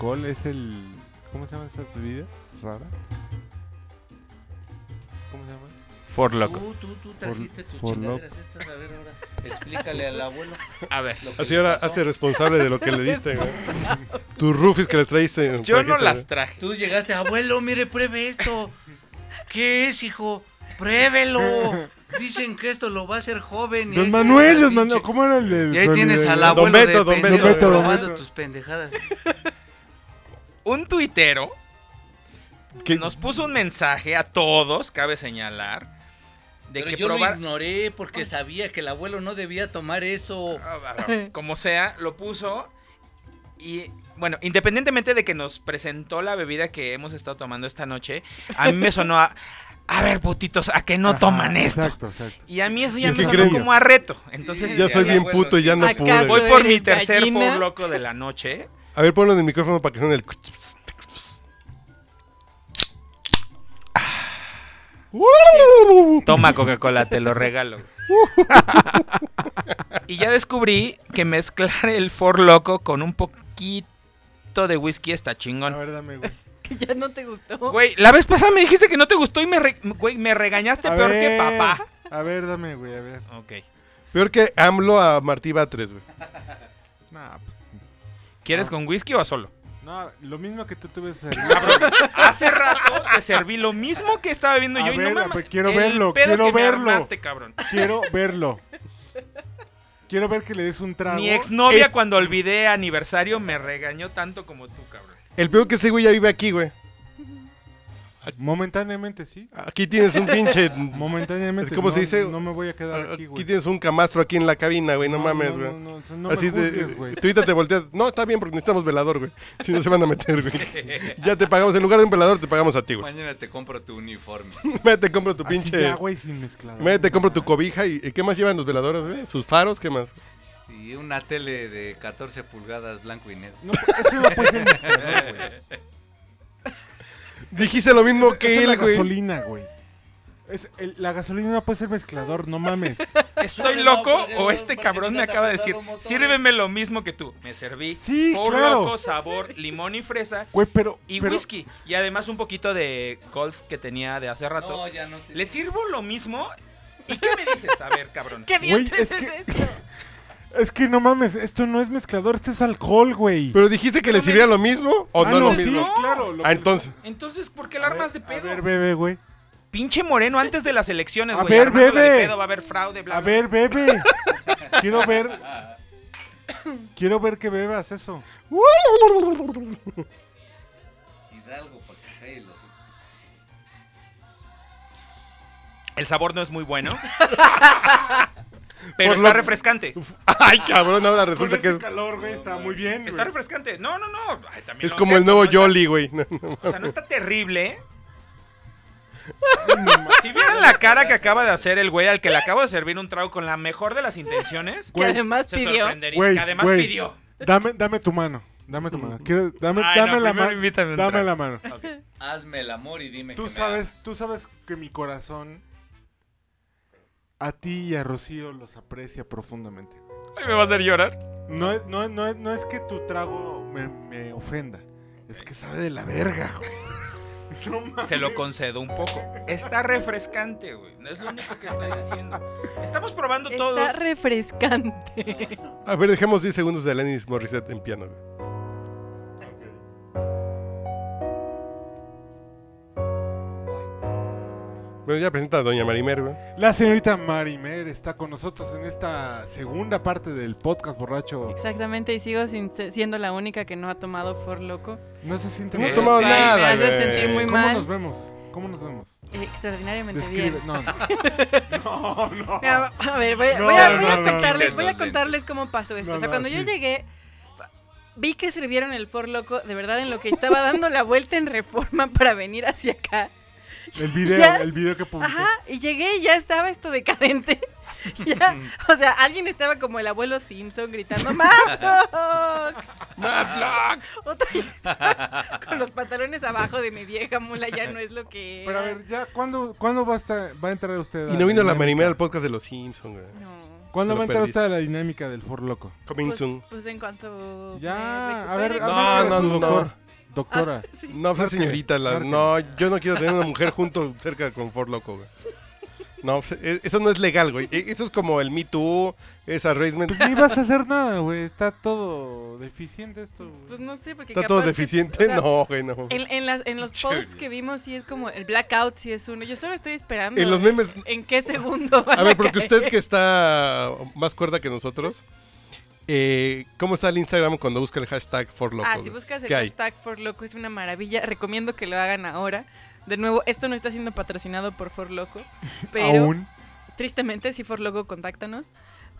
Alcohol, es el... ¿Cómo se llaman esas bebidas raras? ¿Cómo se llaman? For Loco. Tú, tú, tú trajiste tus chingaderas estas. A ver, ahora, explícale al abuelo. A ver, lo que Así ahora hace responsable de lo que le diste, güey. Tus rufis que le traíste. yo no las traje. Tú llegaste, abuelo, mire, pruebe esto. ¿Qué es, hijo? Pruébelo. Dicen que esto lo va a hacer joven. y Don Manuel, tienes don Manuel, ¿cómo era el de Y ahí tienes al abuelo Beto, de don Beto, don Beto. tus pendejadas. Un tuitero ¿Qué? nos puso un mensaje a todos, cabe señalar, de Pero que yo probar... lo ignoré porque sabía que el abuelo no debía tomar eso. Ah, Como sea, lo puso y... Bueno, independientemente de que nos presentó la bebida que hemos estado tomando esta noche, a mí me sonó a... A ver, putitos, ¿a que no Ajá, toman esto? Exacto, exacto. Y a mí eso ya ¿Y me sonó como a reto. Entonces, Ya soy bien abuelo, puto y ya no pude. voy por mi ¿Eres tercer for loco de la noche. A ver, ponlo en el micrófono para que suene el... Toma Coca-Cola, te lo regalo. y ya descubrí que mezclar el For Loco con un poquito de whisky está A chingón. ver, dame, güey. Que ya no te gustó. Güey, la vez pasada me dijiste que no te gustó y me, re- güey, me regañaste A peor que papá. A ver, dame, güey, a ver. Ok. Peor que AMLO a Martí Batres, güey. Nah. ¿Quieres Ah. con whisky o solo? No, lo mismo que tú tuve Hace rato te serví lo mismo que estaba viendo A yo y no mames. pues, quiero el verlo, pedo quiero que me verlo. armaste, cabrón. Quiero verlo. Quiero ver que le des un trago. Mi exnovia Es- cuando olvidé aniversario me regañó tanto como tú, cabrón. El peor que ese güey ya vive aquí, güey. Momentáneamente, sí. Aquí tienes un pinche... Momentáneamente. ¿Cómo no, se dice? No me voy a quedar aquí, Aquí güey. tienes un camastro aquí en la cabina, güey. No, mames, güey. No, no, no, no Así me juzgues, güey. tú ahorita te volteas. No, está bien porque necesitamos velador, güey. Si no se van a meter, güey. Ya te pagamos, en lugar de un velador, te pagamos a ti, güey. Mañana te compro tu uniforme. Métete, compro tu Así pinche. ya, güey, sin mezclador. Métete, compro tu cobija y, y ¿qué más llevan los veladores, güey? Sus faros, ¿qué más? Y una tele de 14 pulgadas blanco y negro. No, eso no puede ser mezclador, güey. Dijiste lo mismo que es la güey. gasolina, güey. Es, el- la gasolina no puede ser mezclador, no mames. ¿Estoy loco o este cabrón me acaba de decir, dado motores"? sírveme lo mismo que tú? Me serví Sí, Four claro. Loko, sabor, limón y fresa Güey, pero. y pero- whisky. Y además un poquito de golf que tenía de hace rato. No, ya no te... ¿Le sirvo lo mismo? ¿Y qué me dices? A ver, cabrón. ¿Qué Güey, dientes es es, que- eso? Es que no mames, esto no es mezclador, esto es alcohol, güey. Pero dijiste que le sirviera lo mismo o Ah, no, lo sí, mismo. claro. lo Ah, que- entonces. Entonces, ¿por qué la armas de A pedo? ver, bebe, güey. Pinche moreno antes de las elecciones, A güey. ver, armándola de bebe. pedo, va a haber fraude, bla, A bla. ver, bebe. Quiero ver. Quiero ver que bebas eso. Hidalgo, para que calle los... El sabor no es muy bueno. pero Por está lo- refrescante. Ay, cabrón, ahora resulta que es, calor, güey, está muy bien. Está refrescante. No, no, no. Ay, también es como el nuevo no está- Jolly, güey. No, no. O sea, no está terrible. si vieran la cara que acaba de hacer el güey al que le acabo de servir un trago con la mejor de las intenciones, Que además se pidió. sorprendería. Güey, que además güey. pidió. Dame, dame tu mano. Dame tu mano. Quiero, dame Ay, dame no, la primero mano. invítame un Dame trago. la mano. Hazme el amor y dime Tú que me sabes, tú sabes que mi corazón a ti y a Rocío los aprecia profundamente. Ay, me va a hacer llorar. No es, no, es- no es, no es que tu trago me, me ofenda. Es que sabe de la verga, güey. se lo concedo un poco. Está refrescante, güey. No es lo único que estoy haciendo. Estamos probando todo. Está refrescante. A ver, dejemos 10 segundos de Alanis Morissette en piano. güey. Bueno, ya presenta a Doña Marimer, güey. La señorita Marimer está con nosotros en esta segunda parte del podcast borracho. Exactamente, y sigo sin siendo la única que no ha tomado For Loco. No se siente No has tomado Ay, nada, me hace güey. sentir muy ¿Cómo mal. nos vemos? ¿Cómo nos vemos? Extraordinariamente Describe. bien. No, no. no. Mira, a ver, voy, No, voy a, no, voy a no, contarles, no. voy a contarles cómo pasó esto. No, o sea, no, cuando yo sí. llegué, fa- vi que sirvieron el For Loco, de verdad, en lo que estaba dando la vuelta en reforma para venir hacia acá. El video, Ya. el video que publicó. Ajá, y llegué y ya estaba esto decadente. Ya, o sea, alguien estaba como el abuelo Simpson gritando ¡Matlock! ¡Matlock! Otra estaba con los pantalones abajo de mi vieja mula, ya no es lo que Pero a era. ver, ya, ¿cuándo, ¿cuándo va, a estar, va a entrar usted? Y a no vino la dinámica? Marimer al podcast de los Simpsons, güey. No. ¿Cuándo va a entrar usted a la dinámica del For Loco? Coming Pues, soon. pues en cuanto Ya, a ver, a No, ver, no, no. Doctor. Doctora. Ah, sí. No, pues es señorita. la- no, yo no quiero tener una mujer junto cerca con Ford Loco, güey. No, pues, e- eso no es legal, güey. E- Eso es como el Me Too, esa Raisement. Pues ni vas a hacer nada, güey. Está todo deficiente esto, güey. Pues no sé, porque ¿Está todo que- deficiente? o sea, no, güey, no. En, en las, en los posts que vimos sí es como el blackout sí es uno. Yo solo estoy esperando. En los memes- ¿En qué segundo? van A ver, porque caer. usted que está más cuerda que nosotros, eh, ¿cómo está el Instagram cuando busca el hashtag For Loco? Ah, si buscas el hashtag For Loco es una maravilla. Recomiendo que lo hagan ahora. De nuevo, esto no está siendo patrocinado por For Loco. Pero Aún. tristemente, si For Loco, contáctanos.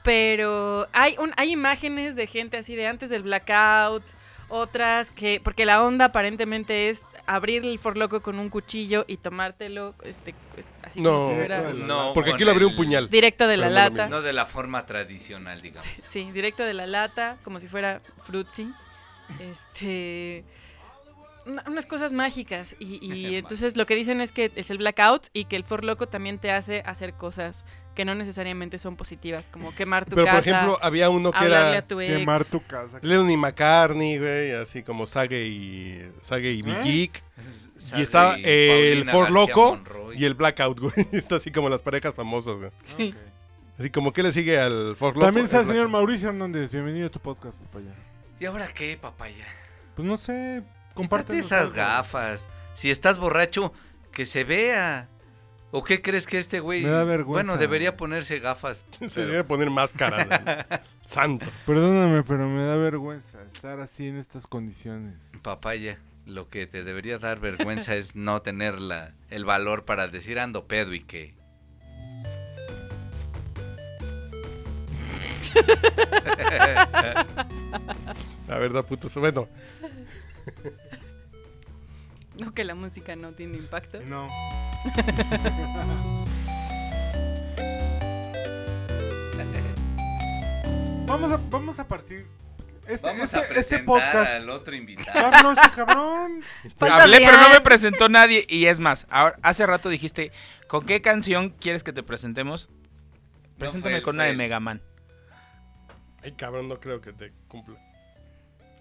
Pero hay, un, hay imágenes de gente así de antes del blackout. Otras que. Porque la onda aparentemente es abrir el For Loco con un cuchillo y tomártelo este, así No, como si fuera. No, Porque aquí lo abrió un puñal. Directo de la no lata. No de la forma tradicional, digamos. Sí, directo de la lata, como si fuera frutzi. Este. una- unas cosas mágicas. Y, y entonces lo que dicen es que es el blackout y que el For Loco también te hace hacer cosas que no necesariamente son positivas, como quemar tu Pero, casa, por ejemplo, había uno que era a tu ex. Quemar tu casa. Lenny McCartney, güey, así como Sage y, Sage y Big ¿Eh? Geek. Sage estaba y el Paulina For García Loco Monroy. Y el Blackout, güey. Está así como las parejas famosas, güey. Sí. Así como que le sigue al For Loco. También está el El señor. Mauricio Hernández. Bienvenido a tu podcast, papaya. ¿Y ahora qué, papaya? Pues no sé, Comparte comparte esas gafas. Si estás borracho, que se vea. ¿O qué crees que este güey... Me da vergüenza. Bueno, debería ponerse gafas. Se pero- debe poner máscara. güey. Santo. Perdóname, pero me da vergüenza estar así en estas condiciones. Papaya, lo que te debería dar vergüenza es no tener la, el valor para decir ando pedo y que... La verdad, putos. Bueno, No que la música no tiene impacto. No. vamos, a, vamos a partir. Este, Vamos este, a este podcast. al otro invitado. Carlos, este cabrón. Falta Hablé, pero no me presentó nadie. Y es más, ahora, hace rato dijiste, ¿con qué canción quieres que te presentemos? Preséntame él, con una de él. Mega Man. ay cabrón, no creo que te cumpla.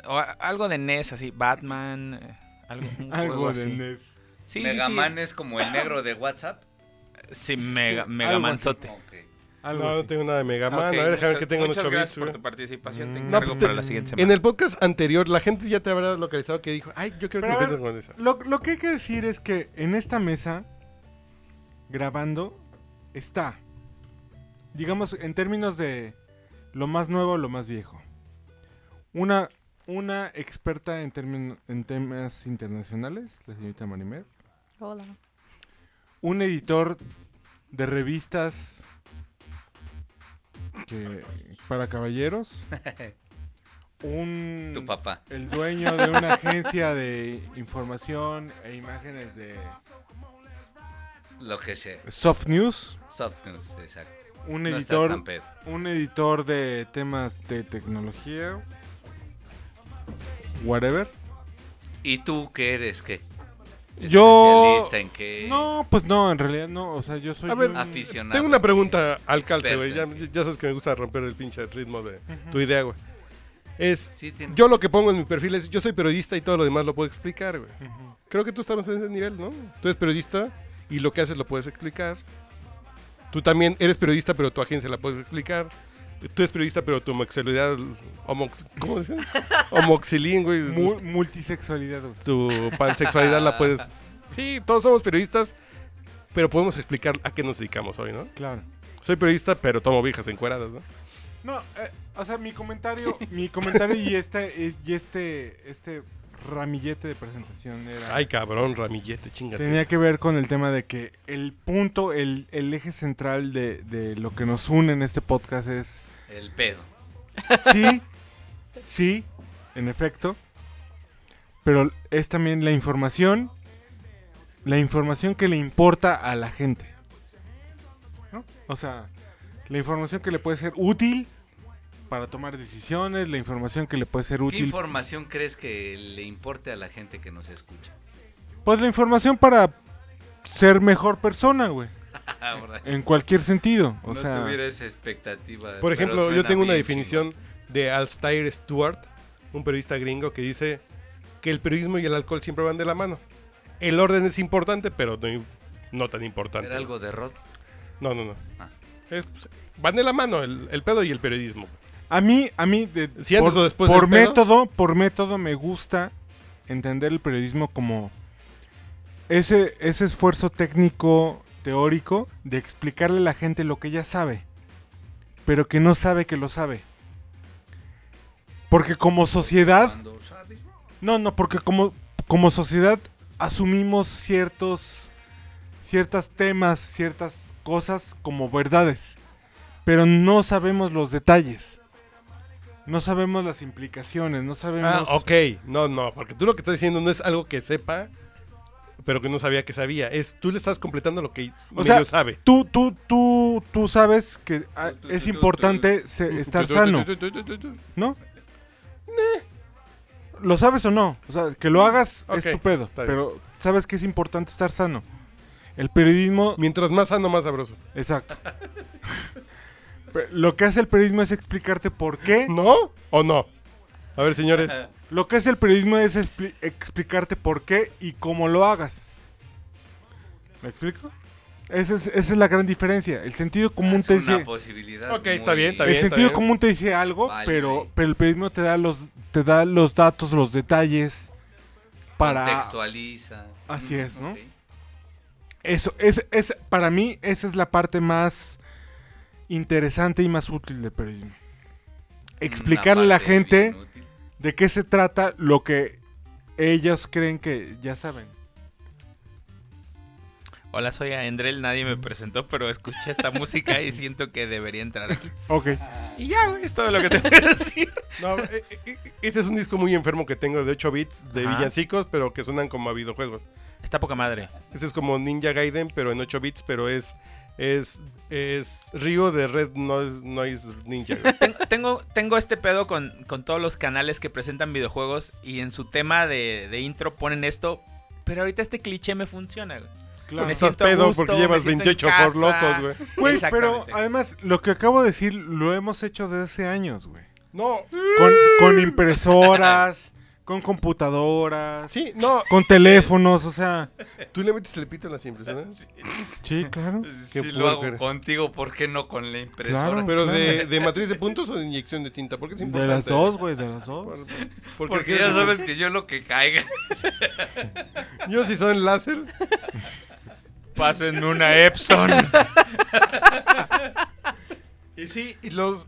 O algo de NES, así, Batman, eh, algo, un Algo. NES. Sí, sí, Mega sí. Man es como el negro de WhatsApp. Sí, Mega, Mega Algo Manzote. Ok. Algo no, así. no tengo nada de Mega Man. Ok, a ver, déjame ver que tengo Muchas ocho gracias bits, por tu participación. Te Mm. encargo No, pues, para te- la siguiente semana. En el podcast anterior, la gente ya te habrá localizado que dijo, ay, yo quiero Pero que ver, con esa. Lo, lo que hay que decir es que en esta mesa, grabando, está, digamos, en términos de lo más nuevo, lo más viejo. Una, una experta en, en temas internacionales, la señorita Marimer. Hola. Un editor de revistas que- para caballeros. Un, Tu papá. el dueño de una agencia de información e imágenes de Lo que sea. Soft News, Soft news, exacto. un No editor, un editor de temas de tecnología, whatever. ¿Y tú qué eres? ¿Qué? Yo ¿Especialista en qué? no, pues no, en realidad no, o sea, yo soy A ver, un- Aficionado. Tengo una pregunta al calce, güey. Ya, sabes que me gusta romper el pinche ritmo de tu idea, güey. Es, Sí, tiene- yo lo que pongo en mi perfil es, yo soy periodista y todo lo demás lo puedo explicar, güey. Creo que tú estamos en ese nivel, ¿no? Tú eres periodista y lo que haces lo puedes explicar. Tú también eres periodista, pero tu agencia la puedes explicar. Tú eres periodista, pero tu homosexualidad, homox, ¿cómo se llama? Homoxilín, güey. Mu- multisexualidad, güey. tu pansexualidad la puedes... Sí, todos somos periodistas, pero podemos explicar a qué nos dedicamos hoy, ¿no? Claro. Soy periodista, pero tomo viejas encueradas, ¿no? No, eh, o sea, mi comentario, mi comentario y este, y este, este ramillete de presentación era... Ay, cabrón, ramillete, chingate. Tenía que ver con el tema de que el punto, el, el eje central de, de lo que nos une en este podcast es El pedo. sí, sí, en efecto, pero es también la información, la información que le importa a la gente. ¿no? O sea, la información que le puede ser útil para tomar decisiones, la información que le puede ser ¿Qué útil. información crees que le importe a la gente que nos escucha? Pues la información para ser mejor persona, güey. En cualquier sentido. O no sea, tuviera esa expectativa. Por ejemplo, yo tengo una definición de Alstair Stewart, un periodista gringo, que dice que el periodismo y el alcohol siempre van de la mano. El orden es importante, pero no, no tan importante. ¿Era algo de Rod? No, no, no. Ah. Es- pues, van de la mano el, el pedo y el periodismo. a mí, a mí, de- Si antes por, o después por del pedo. método, por método me gusta entender el periodismo como ese, ese esfuerzo técnico, teórico, de explicarle a la gente lo que ya sabe, pero que no sabe que lo sabe. Porque como sociedad, no, no, porque como, como sociedad asumimos ciertos, ciertos temas, ciertas cosas como verdades, pero no sabemos los detalles. No sabemos las implicaciones, no sabemos... Ah, ok. No, no, porque tú lo que estás diciendo no es algo que sepa, pero que no sabía que sabía. Es tú le estás completando lo que O medio sea, sabe. Tú, tú, tú, tú sabes que ah, es importante se- estar sano, ¿no? ¿Lo sabes o no? O sea, que lo hagas es tu pedo, pero sabes que es importante estar sano. El periodismo Mientras más sano, más sabroso. Exacto. Pero Lo que hace el periodismo es explicarte por qué. ¿No? ¿O no? A ver, señores. Lo que hace el periodismo es expli- explicarte por qué y cómo lo hagas. ¿Me explico? Esa es, esa es la gran diferencia. El sentido común Es te una dice. posibilidad. Ok, está bien, está El bien. sentido común te dice algo, Vale, pero, pero el periodismo te da los, te da los datos, los detalles para. Contextualiza. Así Mm, es, ¿no? Eso, es, es, para mí, esa es la parte más interesante y más útil del periodismo. Explicarle a la gente bien. De qué se trata lo que ellos creen que ya saben. Hola, soy Endrel, nadie me presentó, pero escuché esta música y siento que debería entrar aquí. Ok. Y ya, güey, es todo lo que te voy a decir. No, eh, eh, eh, ese es un disco muy enfermo que tengo de 8 bits de Ajá. villancicos, pero que suenan como a videojuegos. Está poca madre. Ese es como Ninja Gaiden, pero en 8 bits, pero es es es Ryo de Red Noise, Noise Ninja. Tengo, tengo, tengo este pedo con, con todos los canales que presentan videojuegos y en su tema de, de intro ponen esto, pero ahorita este cliché me funciona, güey. Claro. Me Estás siento a pedo gusto, porque llevas siento en 28 for casa. locos, güey. Güey, pero además, lo que acabo de decir lo hemos hecho desde hace años, güey. No, Con, con impresoras, con computadoras, sí, no. con teléfonos, o sea. ¿Tú le metes el pito en las impresoras? Sí, claro. Si lo hago contigo, ¿por qué no con la impresora? Claro. ¿Pero de, de matriz de puntos o de inyección de tinta? Porque es De importante. las dos, güey, de las dos. Por- porque Porque ya sabes que yo lo que caiga. Yo si son láser. Pásenme una Epson. Y sí, y los,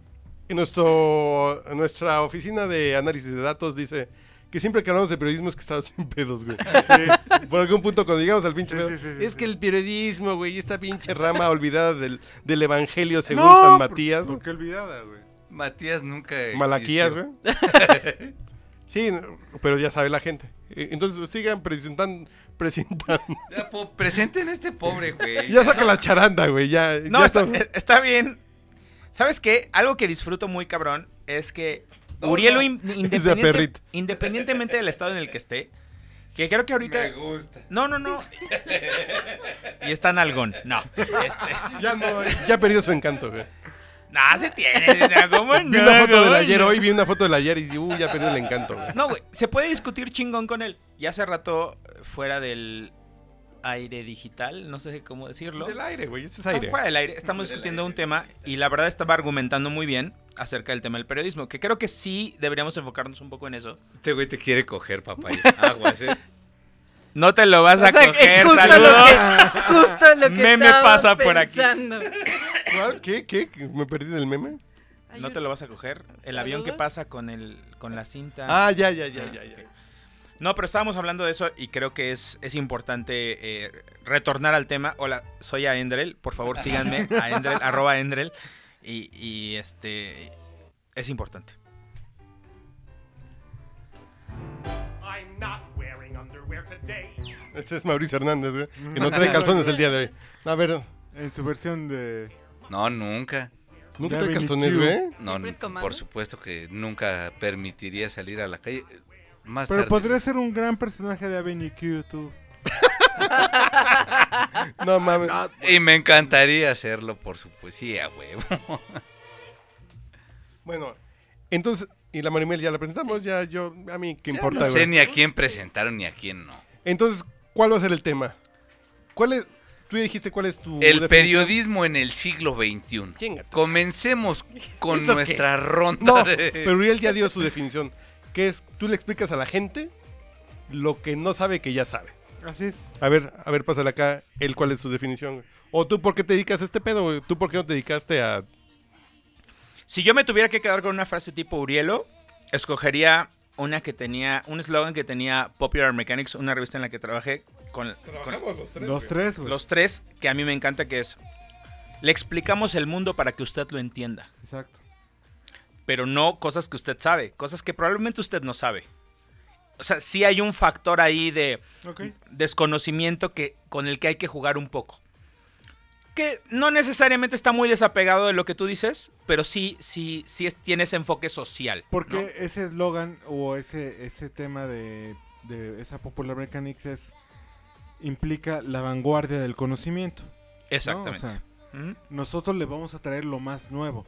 en nuestro, nuestra oficina de análisis de datos dice que siempre que hablamos de periodismo es que estamos sin pedos, güey. Por algún punto cuando llegamos al pinche Sí, pedo, sí, sí, sí, es sí. que el periodismo, güey, esta pinche rama olvidada del, del evangelio según No, San Matías. ¿Por qué olvidada, güey? Matías nunca. Malaquías, güey. sí, pero ya sabe la gente. Eh, Entonces sigan presentando, presentando. Ya, po- presenten a este pobre, güey. Ya saca la charanda, güey, ya. No, ya está, eh, está bien. ¿Sabes qué? Algo que disfruto muy cabrón es que No, Uriel, no. in- Esa independiente- perrita. independientemente del estado en el que esté, que creo que ahorita... Me gusta. No, no, no. Y está en algón. No. Este, ya no, ya ha perdido su encanto, güey. No, se tiene. ¿Cómo no? Vi una foto del ayer hoy, vi una foto del ayer y uh, ya perdió el encanto, güey. No, güey, se puede discutir chingón con él. Y hace rato, fuera del aire digital, no sé cómo decirlo. Del aire, güey, ese es Ah, aire. Fuera del aire, estamos discutiendo un tema y la verdad estaba argumentando muy bien acerca del tema del periodismo, que creo que sí deberíamos enfocarnos un poco en eso. Este güey te quiere coger, papá. Aguas, eh. No te lo vas a O sea, que coger, justo lo saludos. que- Justo lo que Meme pasa por aquí. pensando. ¿Cuál? ¿Qué? ¿Qué? ¿Me perdí en el meme? Ay, No te lo vas a coger. El avión que ¿Saludos? pasa con el con la cinta. Ah, ya, ya, ya, ya, ya. No, pero estábamos hablando de eso y creo que es, es importante eh, retornar al tema. Hola, soy a Endrel. Por favor, síganme a Endrel, arroba Endrel. Y, y, este es importante. I'm not wearing underwear today. Ese es Mauricio Hernández, güey. Que no trae calzones el día de hoy. A ver, En su versión de... No, nunca. ¿nunca trae calzones, güey? No, por supuesto que nunca permitiría salir a la calle. Más Pero tarde. podría ser un gran personaje de Avenue Q, tú. No mames. Y me encantaría hacerlo por su poesía, huevo. Bueno, entonces, y la Marimel ya la presentamos, ya yo, a mí, ¿qué importa, no sé güey? ni a quién presentaron ni a quién no. Entonces, ¿cuál va a ser el tema? ¿Cuál es, tú ya dijiste cuál es tu El definición? periodismo en el siglo XXI. Comencemos con nuestra ronda No, de... pero Uriel ya dio su definición, que es, tú le explicas a la gente lo que no sabe que ya sabe. Así es. A ver, a ver, pásale acá, él cuál es su definición. O tú, ¿por qué te dedicas a este pedo, güey? ¿Tú por qué no te dedicaste a...? Si yo me tuviera que quedar con una frase tipo Urielo, escogería una que tenía, un eslogan que tenía Popular Mechanics, una revista en la que trabajé con, con los tres. Los tres, güey. los tres, que a mí me encanta, que es, le explicamos el mundo para que usted lo entienda, Exacto. Pero no cosas que usted sabe, cosas que probablemente usted no sabe. O sea, sí hay un factor ahí de desconocimiento que, con el que hay que jugar un poco. Que no necesariamente está muy desapegado de lo que tú dices, pero sí, sí, sí es- tiene ese enfoque social. Porque ¿no? ese eslogan o ese, ese tema de, de esa Popular Mechanics es implica la vanguardia del conocimiento. ¿no? Exactamente. O sea, nosotros le vamos a traer lo más nuevo.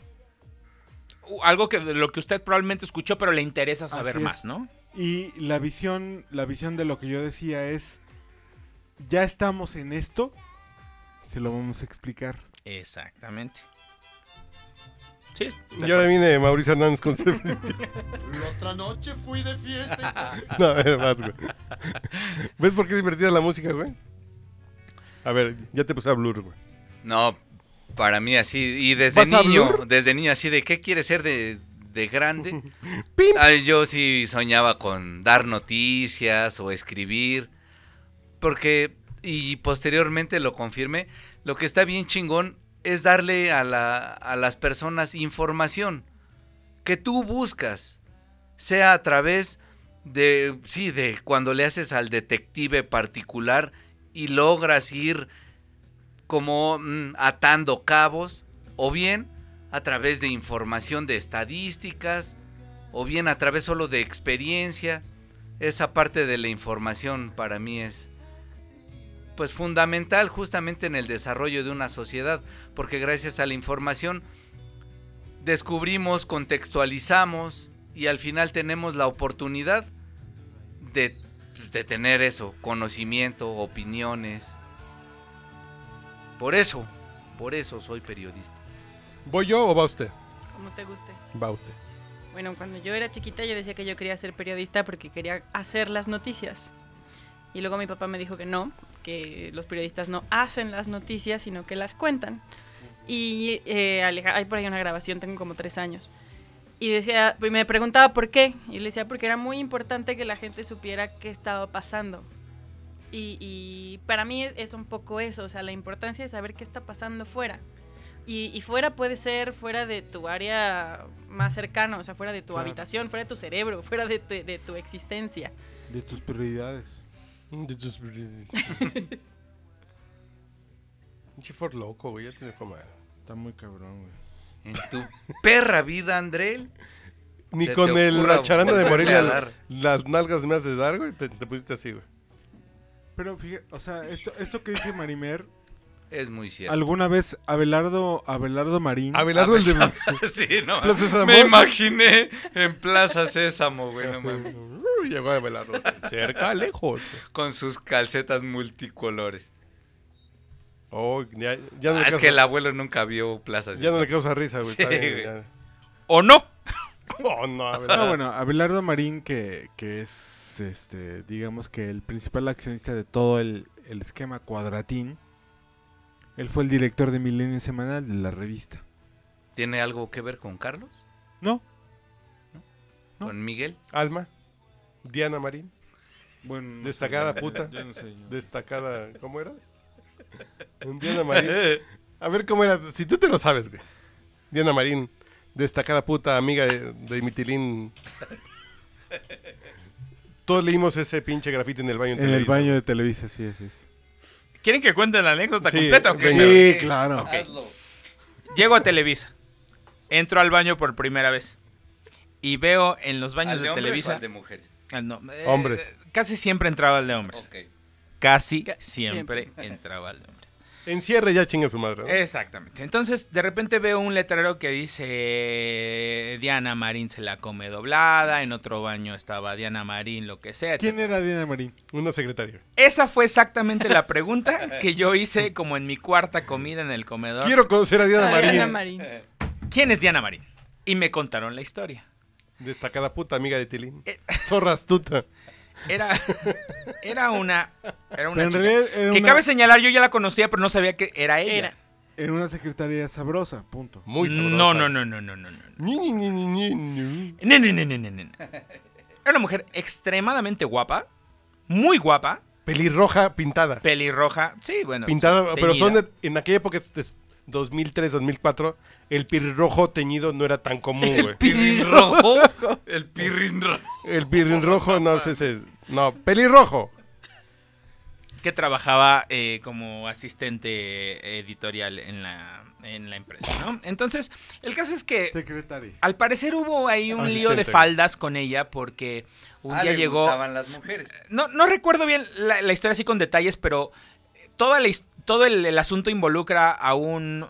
Algo que de lo que usted probablemente escuchó, pero le interesa saber más, ¿no? Y la visión, la visión de lo que yo decía es, ya estamos en esto, se lo vamos a explicar. Exactamente. Sí. Y ahora viene Mauricio Hernández con su definición. La otra noche fui de fiesta. No, a ver, más, güey. ¿Ves por qué es divertida la música, güey? A ver, ya te puse a blur, güey. No, para mí así. Y desde ¿Vas a niño, desde niño así de qué quieres ser de, de grande. Yo sí soñaba con dar noticias o escribir. Porque, y posteriormente lo confirmé, lo que está bien chingón es darle a, la- a las personas información que tú buscas. Sea a través de, sí, de cuando le haces al detective particular y logras ir como mm, atando cabos, o bien a través de información de estadísticas, o bien a través solo de experiencia. Esa parte de la información para mí es pues fundamental justamente en el desarrollo de una sociedad, porque gracias a la información descubrimos, contextualizamos y al final tenemos la oportunidad de, de tener eso, conocimiento, opiniones. Por eso, por eso soy periodista. ¿Voy yo o va usted? Como te guste. Va usted. Bueno, cuando yo era chiquita yo decía que yo quería ser periodista porque quería hacer las noticias. Y luego mi papá me dijo que no, que los periodistas no hacen las noticias, sino que las cuentan. Y eh, Aleja- hay por ahí una grabación, tengo como tres años. Y decía, y me preguntaba por qué. Y le decía, porque era muy importante que la gente supiera qué estaba pasando. Y, y para mí es, es un poco eso, o sea, la importancia de saber qué está pasando fuera. Y, y fuera puede ser fuera de tu área más cercana, o sea, fuera de tu Claro. habitación, fuera de tu cerebro, fuera de tu, de tu existencia. De tus prioridades. Pinche for loco, güey, ya te dejo mal. Está muy cabrón, güey. En tu perra vida, André. Ni con el, ocurra la charanda de Morelia, las nalgas me has de dar, güey, te, te pusiste así, güey. Pero fíjate, o sea, esto, esto que dice Marimer Es muy cierto. ¿Alguna vez Abelardo, Abelardo Marín? Abelardo el de... sí, no. Plaza Sésamo. Me imaginé en Plaza Sésamo, güey, no mames. Llegó Abelardo. Cerca, lejos. Con sus calcetas multicolores. Oh, ya, ya no Ah, le es causa, que el abuelo nunca vio Plaza ya no le Sésamo. causa risa, güey. Sí, güey. ¿O no? Oh, no, Abelardo. No, bueno, Abelardo Marín, que, que es, este, digamos que el principal accionista de todo el, el esquema cuadratín. Él fue el director de Milenio Semanal de la revista. ¿Tiene algo que ver con Carlos? No, ¿No? ¿Con Miguel? Alma. Diana Marín. bueno. no sé. Destacada puta. Yo no sé. yo. Destacada. ¿Cómo era? Diana Marín. A ver cómo era. Si tú te lo sabes, güey. Diana Marín. Destacada puta, amiga de, de Mitilín. Todos leímos ese pinche grafiti en el baño. En el Televisa. baño de Televisa, sí, así es. ¿Quieren que cuente la anécdota Sí, completa o qué? Sí, claro. Hazlo. Llego a Televisa. Entro al baño por primera vez. Y veo en los baños ¿Al de, o Televisa. al de mujeres? Ah, no, eh, Hombres. Casi siempre entraba el de hombres. Casi Ca- siempre, entraba el de hombres. Encierre ya chinga su madre. ¿no? Exactamente. Entonces, de repente veo un letrero que dice Diana Marín se la come doblada. En otro baño estaba Diana Marín, lo que sea. ¿Quién etcétera. era Diana Marín? Una secretaria. Esa fue exactamente la pregunta que yo hice como en mi cuarta comida en el comedor. Quiero conocer a Diana Diana Marín. Marín. ¿Quién es Diana Marín? Y me contaron la historia. Destacada puta, amiga de Tilín. Eh. Zorra astuta. Era, era una, era una chica realidad era que una, cabe señalar, yo ya la conocía, pero no sabía que era ella. Era. era una secretaría sabrosa, punto. Muy sabrosa. No, no, no, no, no, no, no. Ni, ni, ni, ni, ni, ni. No, no, no, no. Era una mujer extremadamente guapa, muy guapa, Pelirroja pintada. pelirroja, sí, bueno. Pintada, pero son de- en aquella época, de 2003, 2004, el pirrojo teñido no era tan común, güey. ¿Pirrin rojo? El pirrin rojo. El pirrojo, no sé si... No, pelirrojo. que trabajaba eh, como asistente editorial en la, en la empresa, ¿no? Entonces, el caso es que Secretaria. al parecer hubo ahí un lío de faldas con ella porque un Ah, día le llegó... gustaban las mujeres. No, no recuerdo bien la, la historia así con detalles, pero toda la todo el, el asunto involucra a un,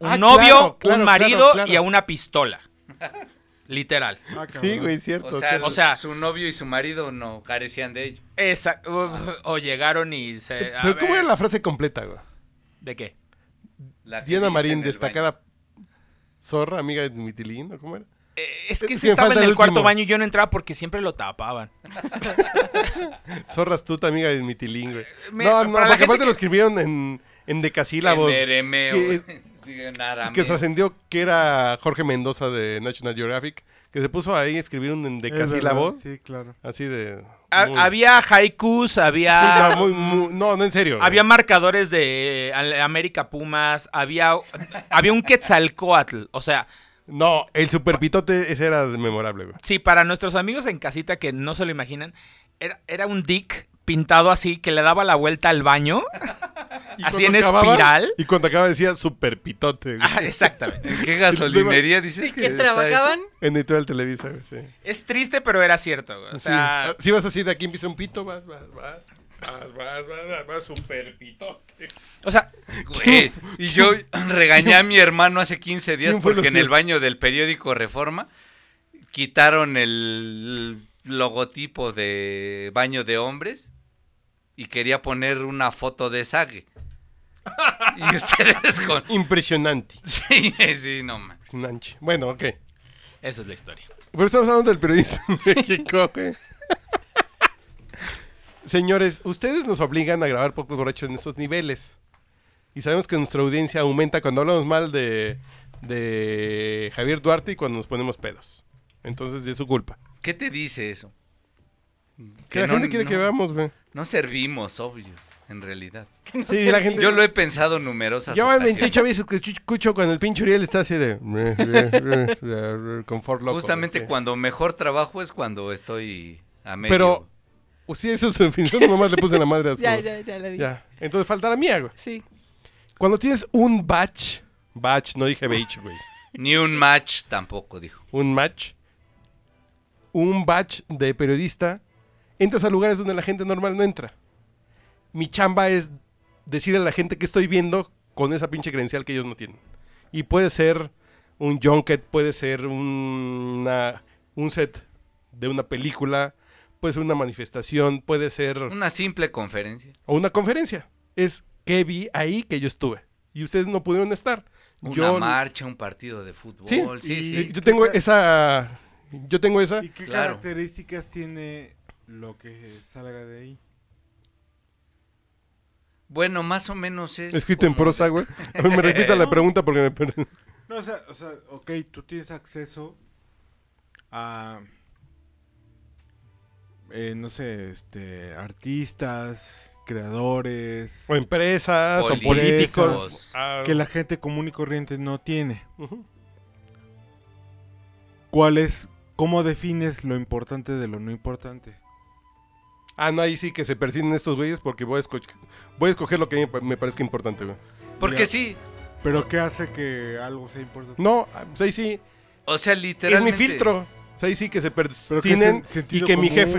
un Ah, novio, claro, claro, un marido claro, claro. y a una pistola. Literal. Ah. Sí, güey, cierto. O sea, cierto. O sea- su novio y su marido no carecían de ello. Esa- o, o llegaron y se... a Pero ¿cómo ver, era la frase completa, güey? ¿De qué? La Diana Marín, destacada zorra, amiga de Mitilín, ¿o cómo era? Eh, es que Sí, si me estaba en el el cuarto baño y yo no entraba porque siempre lo tapaban. Zorra astuta, amiga de Mitilín, güey. Me- no, no, porque aparte que- lo escribieron en, en decasílabos. En Eremeo, que-. Sí, trascendió que era Jorge Mendoza de National Geographic, que se puso ahí a escribir un decasílabo, Sí, claro. así de... Muy- Había haikus, había... Sí, no, muy- muy- no, no, en serio. Había marcadores de América Pumas, había, había un Quetzalcoatl. O sea, No, el superpitote, ese era memorable, güey. sí, para nuestros amigos en casita que no se lo imaginan, era, era un dick pintado así que le daba la vuelta al baño. Así en acababa- espiral. Y cuando acaba decía superpitote, güey. Ah, exactamente. ¿En qué gasolinería dices que trabajaban. En Editorial Televisa, güey, sí. Es triste, pero era cierto. güey. O sea, Ah, Si vas así, de aquí empieza un pito, vas, vas, vas. Vas, vas, vas, vas, vas, superpitote. o sea? Güey, y yo regañé a mi hermano hace 15 días ¿Quién fue porque en el baño del periódico Reforma quitaron el logotipo de baño de hombres y quería poner una foto de Sage. Y ustedes con... Impresionante. Sí, sí, no man. Bueno, ok. esa es la historia. Pero estamos hablando del periodismo en México, güey. Señores, ustedes nos obligan a grabar poco borrachos en estos niveles. Y sabemos que nuestra audiencia aumenta cuando hablamos mal de, de Javier Duarte y cuando nos ponemos pedos. Entonces es su culpa. ¿Qué te dice eso? Que, la no- gente quiere que veamos, güey. No servimos, obvio, en realidad. Sí, la gente... Yo lo he pensado numerosas Ya van ocasiones. 28 veces que escucho cuando el pinche Uriel está así de... con Ford loco. Justamente sí. cuando mejor trabajo es cuando estoy a medio. Pero, o sí, eso es su definición, nomás le puse la madre a su... Ya, ya, ya la di. Ya. Entonces falta la mía, güey. Sí. Cuando tienes un batch, batch, no dije beach, güey. Ni un match tampoco, dijo. Un match, un batch de periodista, entras a lugares donde la gente normal no entra. Mi chamba es decirle a la gente que estoy viendo con esa pinche credencial que ellos no tienen. Y puede ser un junket, puede ser una, un set de una película, puede ser una manifestación, puede ser... Una simple conferencia. O una conferencia. Es que vi ahí que yo estuve. Y ustedes no pudieron estar. Una yo, marcha, un partido de fútbol. Sí, Sí, y- sí. Yo tengo esa... Yo tengo esa... ¿Y qué Claro. características tiene lo que salga de ahí? Bueno, más o menos es. Escrito en prosa, güey. A me repita la pregunta porque me perdí. No, o sea, o sea, ok, tú tienes acceso a, eh, no sé, este, artistas, creadores, O empresas, o Políticos. ah, que la gente común y corriente no tiene. ¿Cuál es, cómo defines lo importante de lo no importante? Ah, no, ahí sí que se persiguen estos güeyes porque voy a, esco- voy a escoger lo que a mí me me parezca importante, güey. Porque Mira. sí. Pero ¿qué hace que algo sea importante? No, ah, pues ahí sí, O sea, es literalmente. mi filtro. O sea, ahí sí que se sen- y que mi jefe...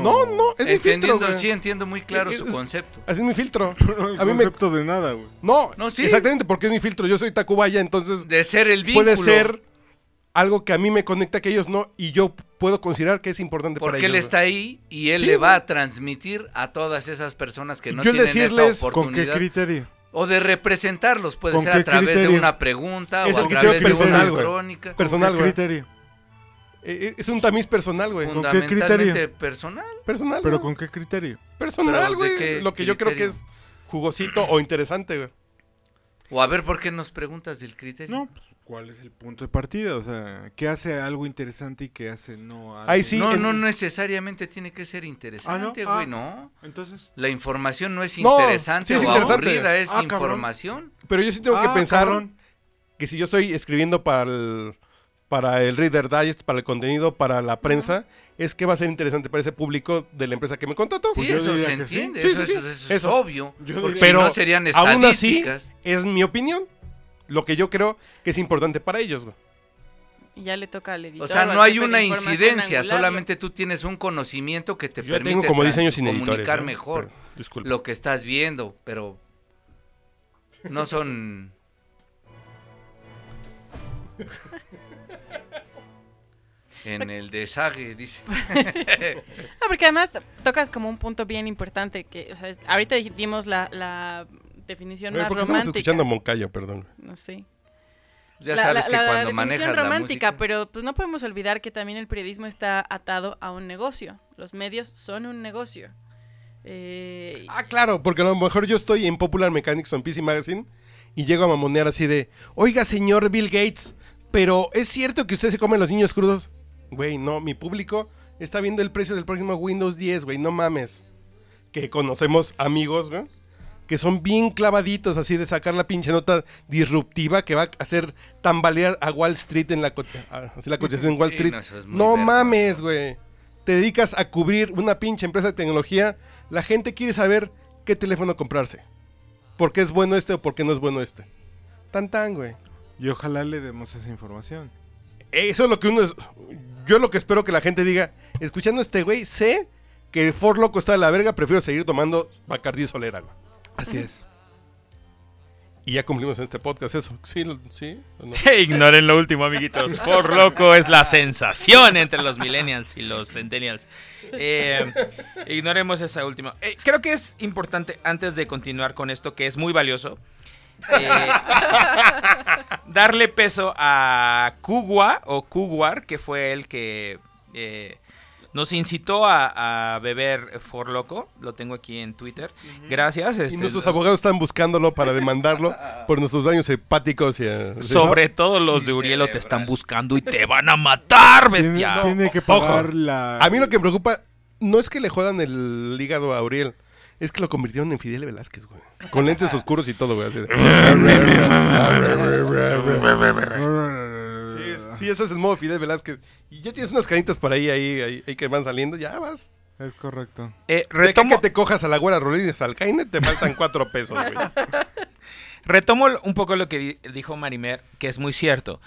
o- No, no, es mi filtro, güey. sí, entiendo muy claro su concepto. Así es mi filtro. No, el A mí me- concepto de nada, güey. No, No, sí. exactamente porque es mi filtro. Yo soy Tacubaya, entonces De ser el vínculo. puede ser algo que a mí me conecta que ellos no y yo puedo considerar que es importante para Porque ellos. él está ahí y él Sí, le va a transmitir a todas esas personas que no Yo el tienen decirles esa ¿Con qué oportunidad. criterio? o de representarlos, puede ¿Con ser a través de una pregunta Es o a través de una crónica. Personal, ¿Qué güey. criterio? Eh, eh, Es un tamiz personal, güey. ¿Con qué Fundamentalmente criterio? personal. Personal. ¿Pero güey. con qué criterio? Personal, ¿Pero de güey. Lo que yo creo que es jugosito o interesante, güey. O a ver por qué nos preguntas del criterio. No, pues, ¿cuál es el punto de partida? O sea, ¿qué hace algo interesante y qué hace no algo? Ahí sí, no, en- no necesariamente tiene que ser interesante, Ah, güey, ¿no? no. Entonces, La información no es No, interesante sí es o interesante. aburrida, es Ah, cabrón. información. Pero yo sí tengo Ah, que pensar cabrón. que si yo estoy escribiendo para el, para el Reader Digest, para el contenido, para la prensa, es que va a ser interesante para ese público de la empresa que me contrató. Sí, eso se sí. entiende, Sí, eso, sí, es- sí. eso es Eso. obvio. Porque diría- si Pero no serían aún así, estadísticas. es mi opinión. Lo que yo creo que es importante para ellos, güey. Ya le toca al editor. O sea, no hay una incidencia, solamente tú tienes un conocimiento que te Yo permite tengo como 10 trans- años sin editores. comunicar ¿no? mejor Pero, lo que estás viendo, pero no son en el desague, dice. Ah, porque además to- tocas como un punto bien importante que, o sea, es- ahorita dimos la, la definición Oye, más ¿Por qué estamos romántica. escuchando a Moncayo? Perdón. No sé. Ya La- sabes la- que la cuando definición manejas la romántica, música, pero pues no podemos olvidar que también el periodismo está atado a un negocio. Los medios son un negocio. Eh, Ah, claro, porque a lo mejor yo estoy en Popular Mechanics o en PC Magazine y llego a mamonear así de, oiga, señor Bill Gates, pero ¿es cierto que usted se come los niños crudos? Güey, no, mi público está viendo el precio del próximo Windows 10, güey, no mames. Que conocemos amigos, güey, que son bien clavaditos así de sacar la pinche nota disruptiva que va a hacer tambalear a Wall Street en la, co- a- así la cotización en Wall Sí, Street. no, es no mames, güey. Te dedicas a cubrir una pinche empresa de tecnología. La gente quiere saber qué teléfono comprarse. ¿Por qué es bueno este o por qué no es bueno este? Tan tan, güey. y ojalá le demos esa información. Eso es lo que uno es. Yo lo que espero que la gente diga, escuchando a este güey, sé que el Ford Loco está de la verga, prefiero seguir tomando Bacardí Solera. güey. Así es. Y ya cumplimos en este podcast eso. ¿Sí? ¿Sí? Ignoren lo último, amiguitos. For Loco es la sensación entre los millennials y los centennials. Eh, ignoremos esa última. Eh, creo que es importante, antes de continuar con esto, que es muy valioso, eh, darle peso a Kugwa o Kugwar, que fue el que eh, nos incitó a, a beber For Loco. Lo tengo aquí en Twitter. Gracias. Y este, nuestros abogados están buscándolo para demandarlo por nuestros daños hepáticos y... eh. Sobre todo los de Urielo te están buscando y te van a matar, Tiene, bestia. tiene que Ojo, pagar la... A mí lo que me preocupa no es que le jodan el hígado a Uriel, es que lo convirtieron en Fidel Velázquez, güey. Con lentes oscuros y todo, güey. así de- Sí, sí, ese es el modo Fidel Velázquez. Y ya tienes unas canitas por ahí, ahí, ahí, ahí que van saliendo, ya vas. Es correcto. Eh, De retomo, que te cojas a la güera Rodríguez al Caine, te faltan cuatro pesos, güey. retomo un poco lo que di- dijo Marimer, que es muy cierto.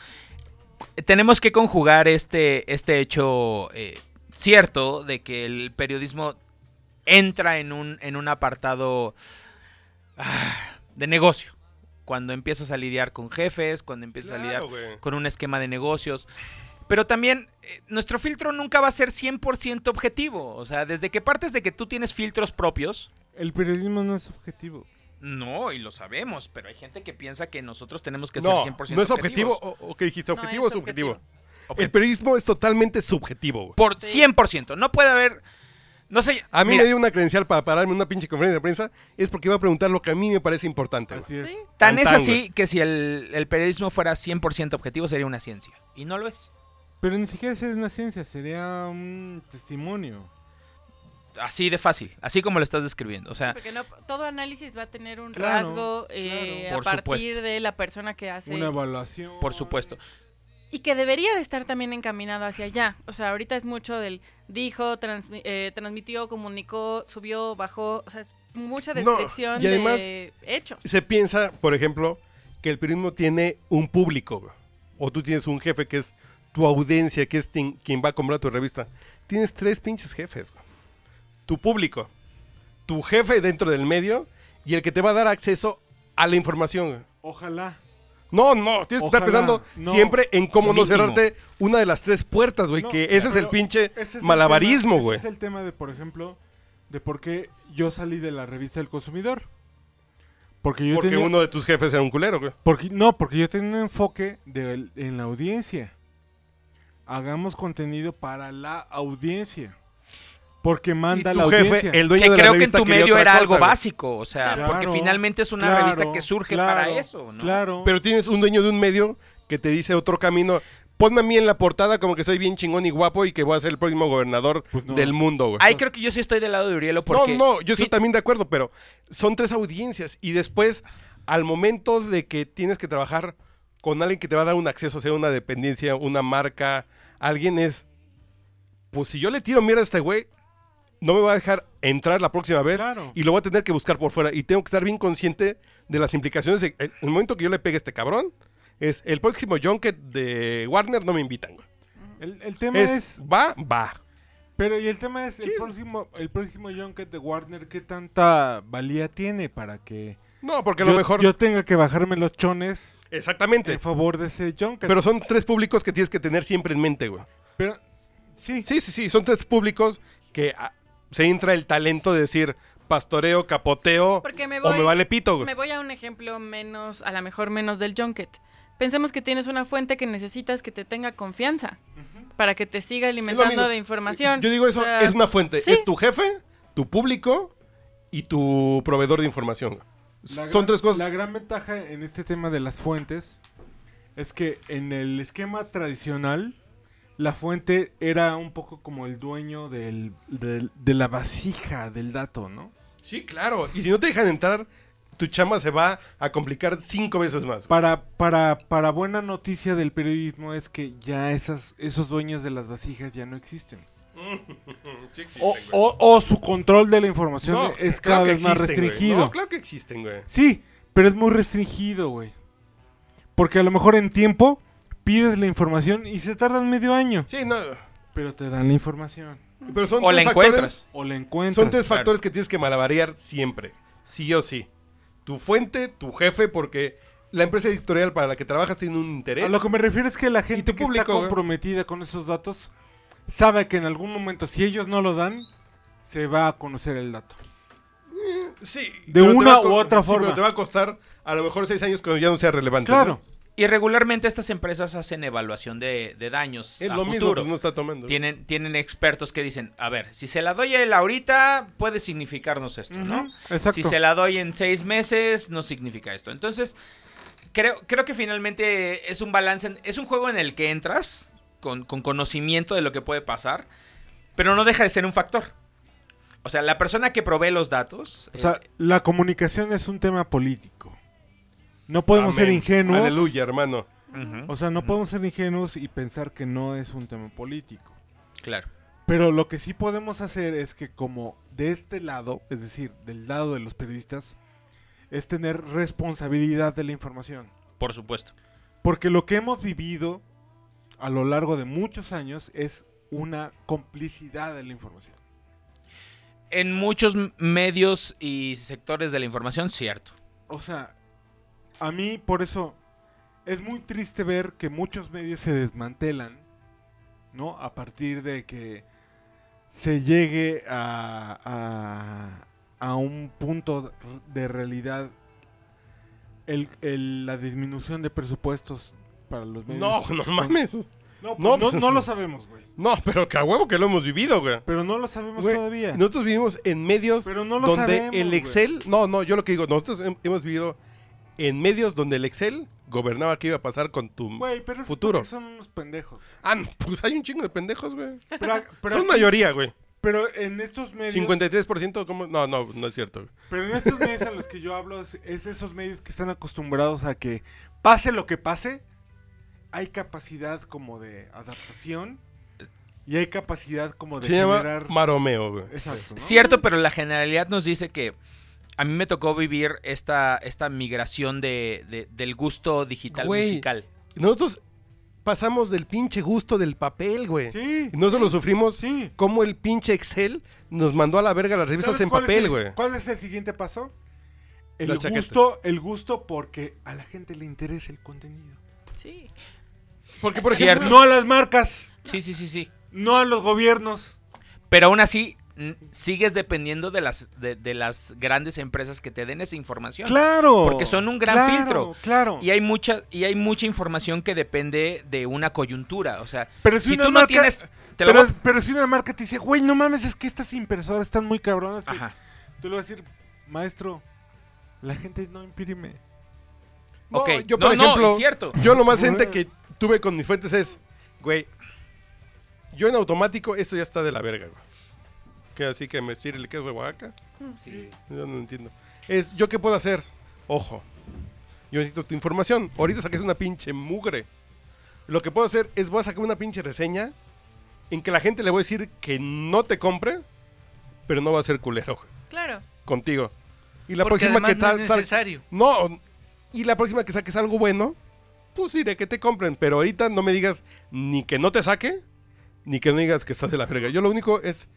Tenemos que conjugar este, este hecho eh, cierto de que el periodismo entra en un, en un apartado ah, de negocio. Cuando empiezas a lidiar con jefes, cuando empiezas a lidiar con un esquema de negocios. Pero también eh, nuestro filtro nunca va a ser 100% objetivo. O sea, desde que partes de que tú tienes filtros propios, El periodismo no es objetivo. no, y lo sabemos, pero hay gente que piensa que nosotros tenemos que No, ser 100% no es objetivo. O, que dijiste, No objetivo es o subjetivo. objetivo. El periodismo es totalmente subjetivo, güey. Por Sí. 100%. No puede haber... No sé... A mí mira, me dio una credencial para pararme en una pinche conferencia de prensa. Es porque iba a preguntar lo que a mí me parece importante. güey. Así es. Sí. Tan Tan, es así güey. que si el, el periodismo fuera 100% objetivo sería una ciencia. Y no lo es. Pero ni siquiera es una ciencia, sería un testimonio. Así de fácil. Así como lo estás describiendo. O sea, Porque no, todo análisis va a tener un Claro, rasgo eh, claro. a Por partir supuesto. de la persona que hace. Una evaluación. por supuesto. Y que debería de estar también encaminado hacia allá. O sea, ahorita es mucho del dijo, transmi- eh, transmitió, comunicó, subió, bajó. O sea, es mucha No, descripción y además- de hechos. Se piensa, por ejemplo, que el periodismo tiene un público. O tú tienes un jefe que es tu audiencia, que es quien va a comprar tu revista. Tienes tres pinches jefes. güey. Tu público, tu jefe dentro del medio y el que te va a dar acceso a la información. Ojalá. No, no, tienes que estar pensando no. siempre en cómo no cerrarte una de las tres puertas, güey, No, que ese es el pinche ese es el malabarismo, güey. Ese es el tema de, por ejemplo, de por qué yo salí de la revista del consumidor. Porque yo Porque tenía, uno de tus jefes era un culero, güey. porque, no, porque yo tenía un enfoque de, en la audiencia. Hagamos contenido para la audiencia. Porque Y manda tu la jefe, audiencia. el dueño Que de la creo que en tu medio era cosa, algo güey. básico. O sea, Claro, porque finalmente es una claro, revista que surge para eso, ¿no? Claro. Pero tienes un dueño de un medio que te dice otro camino. Ponme a mí en la portada como que soy bien chingón y guapo y que voy a ser el próximo gobernador Pues no. del mundo, güey. Ahí creo que yo sí estoy del lado de Urielo No, porque... no, yo estoy también de acuerdo, pero son tres audiencias y después, al momento de que tienes que trabajar con alguien que te va a dar un acceso, sea una dependencia, una marca, alguien es, pues si yo le tiro mierda a este güey, no me va a dejar entrar la próxima vez Claro. y lo voy a tener que buscar por fuera y tengo que estar bien consciente de las implicaciones. De, el, el momento que yo le pegue a este cabrón, es el próximo junket de Warner no me invitan, güey. el, el tema Es, es, va, va. Pero y el tema es el próximo, el próximo Junket de Warner, ¿qué tanta valía tiene para que No, porque a yo, lo mejor... yo tenga que bajarme los chones Exactamente. en favor de ese Junket? Pero son tres públicos que tienes que tener siempre en mente, güey. Pero- sí, Sí, sí, sí, son tres públicos que se entra el talento de decir pastoreo, capoteo Porque me o voy, me vale pito, güey. me voy a un ejemplo menos, a lo mejor menos del junket. Pensemos que tienes una fuente que necesitas que te tenga confianza para que te siga alimentando de información. Yo digo eso, O sea, es una fuente. sí. Es tu jefe, tu público y tu proveedor de información. La Son gran- tres cosas. La gran ventaja en este tema de las fuentes es que en el esquema tradicional la fuente era un poco como el dueño del, del- de la vasija del dato, ¿no? Sí, claro. Y si no te dejan entrar, tu chamba se va a complicar cinco veces más. Para, para, para buena noticia del periodismo es que ya esas, esos dueños de las vasijas ya no existen. Sí existen, O, güey. o- o su control de la información No, es cada vez más güey. restringido. No, claro que existen, güey. Sí, pero es muy restringido, güey. Porque a lo mejor en tiempo pides la información y se tardan medio año. Sí, no. Pero te dan la información. Pero son O tres la factores- encuentras. O la encuentras. Son tres claro. factores que tienes que malabarear siempre, sí o sí. Tu fuente, tu jefe, porque la empresa editorial para la que trabajas tiene un interés. A lo que me refiero es que la gente que público, está güey. comprometida con esos datos sabe que en algún momento, si ellos no lo dan, se va a conocer el dato. Sí. De una u otra sí, forma. pero te va a costar a lo mejor seis años cuando ya no sea relevante. Claro. ¿no? Y regularmente estas empresas hacen evaluación de, de daños Es a lo mismo, futuro. pues no está tomando. Tienen, tienen expertos que dicen, a ver, si se la doy a él ahorita, puede significarnos esto, ¿no? Exacto. Si se la doy en seis meses, no significa esto. Entonces, creo, creo que finalmente es un balance, en- es un juego en el que entras con, con conocimiento de lo que puede pasar, pero no deja de ser un factor. O sea, la persona que provee los datos... O sea, eh, la comunicación es un tema político. No podemos ser ingenuos. Aleluya, hermano. O sea, no podemos ser ingenuos y pensar que no es un tema político. claro. Pero lo que sí podemos hacer es que como de este lado, es decir, del lado de los periodistas, es tener responsabilidad de la información. Por supuesto. Porque lo que hemos vivido a lo largo de muchos años es una complicidad de la información. En muchos medios y sectores de la información, cierto. O sea, a mí por eso es muy triste ver que muchos medios se desmantelan, ¿no? A partir de que se llegue a, a, a un punto de realidad el, el- la disminución de presupuestos para los medios. No, no mames. No, No, no, no, pues- no lo sabemos, güey. No, pero que a huevo que lo hemos vivido, güey. Pero no lo sabemos Güey, todavía. Nosotros vivimos en medios Pero no lo donde sabemos, el güey. Excel. No, no, yo lo que digo, nosotros hem- hemos vivido en medios donde el Excel gobernaba qué iba a pasar con tu. Güey, pero esos futuro. son unos pendejos. Ah, no, pues hay un chingo de pendejos, güey. Pero, pero Son aquí- mayoría, güey. Pero en estos medios. 53%, ¿cómo? No, no, no es cierto. güey. Pero en estos medios a los que yo hablo es, es esos medios que están acostumbrados a que pase lo que pase, hay capacidad como de adaptación y hay capacidad como de Se llama generar. maromeo, güey. Exacto, ¿no? Cierto, pero la generalidad nos dice que a mí me tocó vivir esta, esta migración de, de- del gusto digital Güey. musical. Nosotros pasamos del pinche gusto del papel, güey. Sí. Y nosotros lo sufrimos Sí. como el pinche Excel nos mandó a la verga las revistas ¿Sabes en papel, el- güey. ¿Cuál es el siguiente paso? El La chaqueta. gusto, el gusto porque a la gente le interesa el contenido. Sí. Porque, por ejemplo, No a las marcas, Sí, sí, sí, sí. no a los gobiernos. Pero aún así, sigues dependiendo de las, de, de las grandes empresas que te den esa información. Claro. Porque son un gran claro, filtro. Claro. Y hay mucha, y hay mucha información que depende de una coyuntura. O sea, Pero si tú no marca- tienes. Te lo pero, si una marca te dice, güey, no mames, es que estas impresoras están muy cabronas. Ajá. Tú le vas a decir, maestro, la gente no imprime. no, ok. yo, No, por no, ejemplo, es cierto. yo lo más gente que tuve con mis fuentes es, güey, yo en automático, esto ya está de la verga, güey. Que así que me sirve el queso de Oaxaca. Yo no entiendo. Es, ¿yo qué puedo hacer? Ojo, yo necesito tu información. Ahorita saques una pinche mugre. Lo que puedo hacer es voy a sacar una pinche reseña en que la gente le voy a decir que no te compre, pero no va a ser culero Claro. contigo. Y la Porque próxima que no tal es necesario. no, y la próxima que saques algo bueno, pues diré que te compren. Pero ahorita no me digas ni que no te saque, ni que no digas que estás de la verga. Yo lo único es,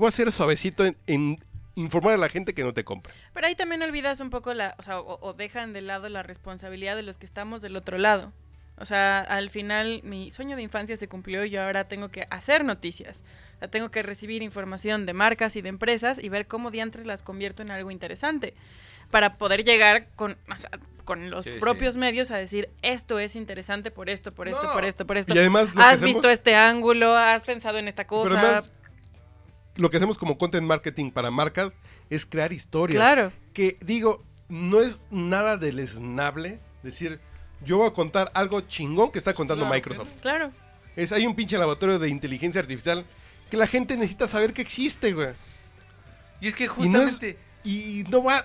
voy a ser suavecito en, en informar a la gente que no te compre. Pero ahí también olvidas un poco la, o sea, o, o dejan de lado la responsabilidad de los que estamos del otro lado. O sea, al final mi sueño de infancia se cumplió y yo ahora tengo que hacer noticias. O sea, tengo que recibir información de marcas y de empresas y ver cómo diantres las convierto en algo interesante. Para poder llegar con, o sea, con los Sí, sí. propios medios a decir, esto es interesante por esto, por esto, No. por esto, por esto. Y además lo que Has hacemos- visto este ángulo, has pensado en esta Pero cosa. además, lo que hacemos como content marketing para marcas es crear historias. claro. Que digo, no es nada deleznable decir, yo voy a contar algo chingón que está contando Claro, Microsoft. Claro. Es, hay un pinche laboratorio de inteligencia artificial que la gente necesita saber que existe, güey. Y es que Y no, es- justamente y no va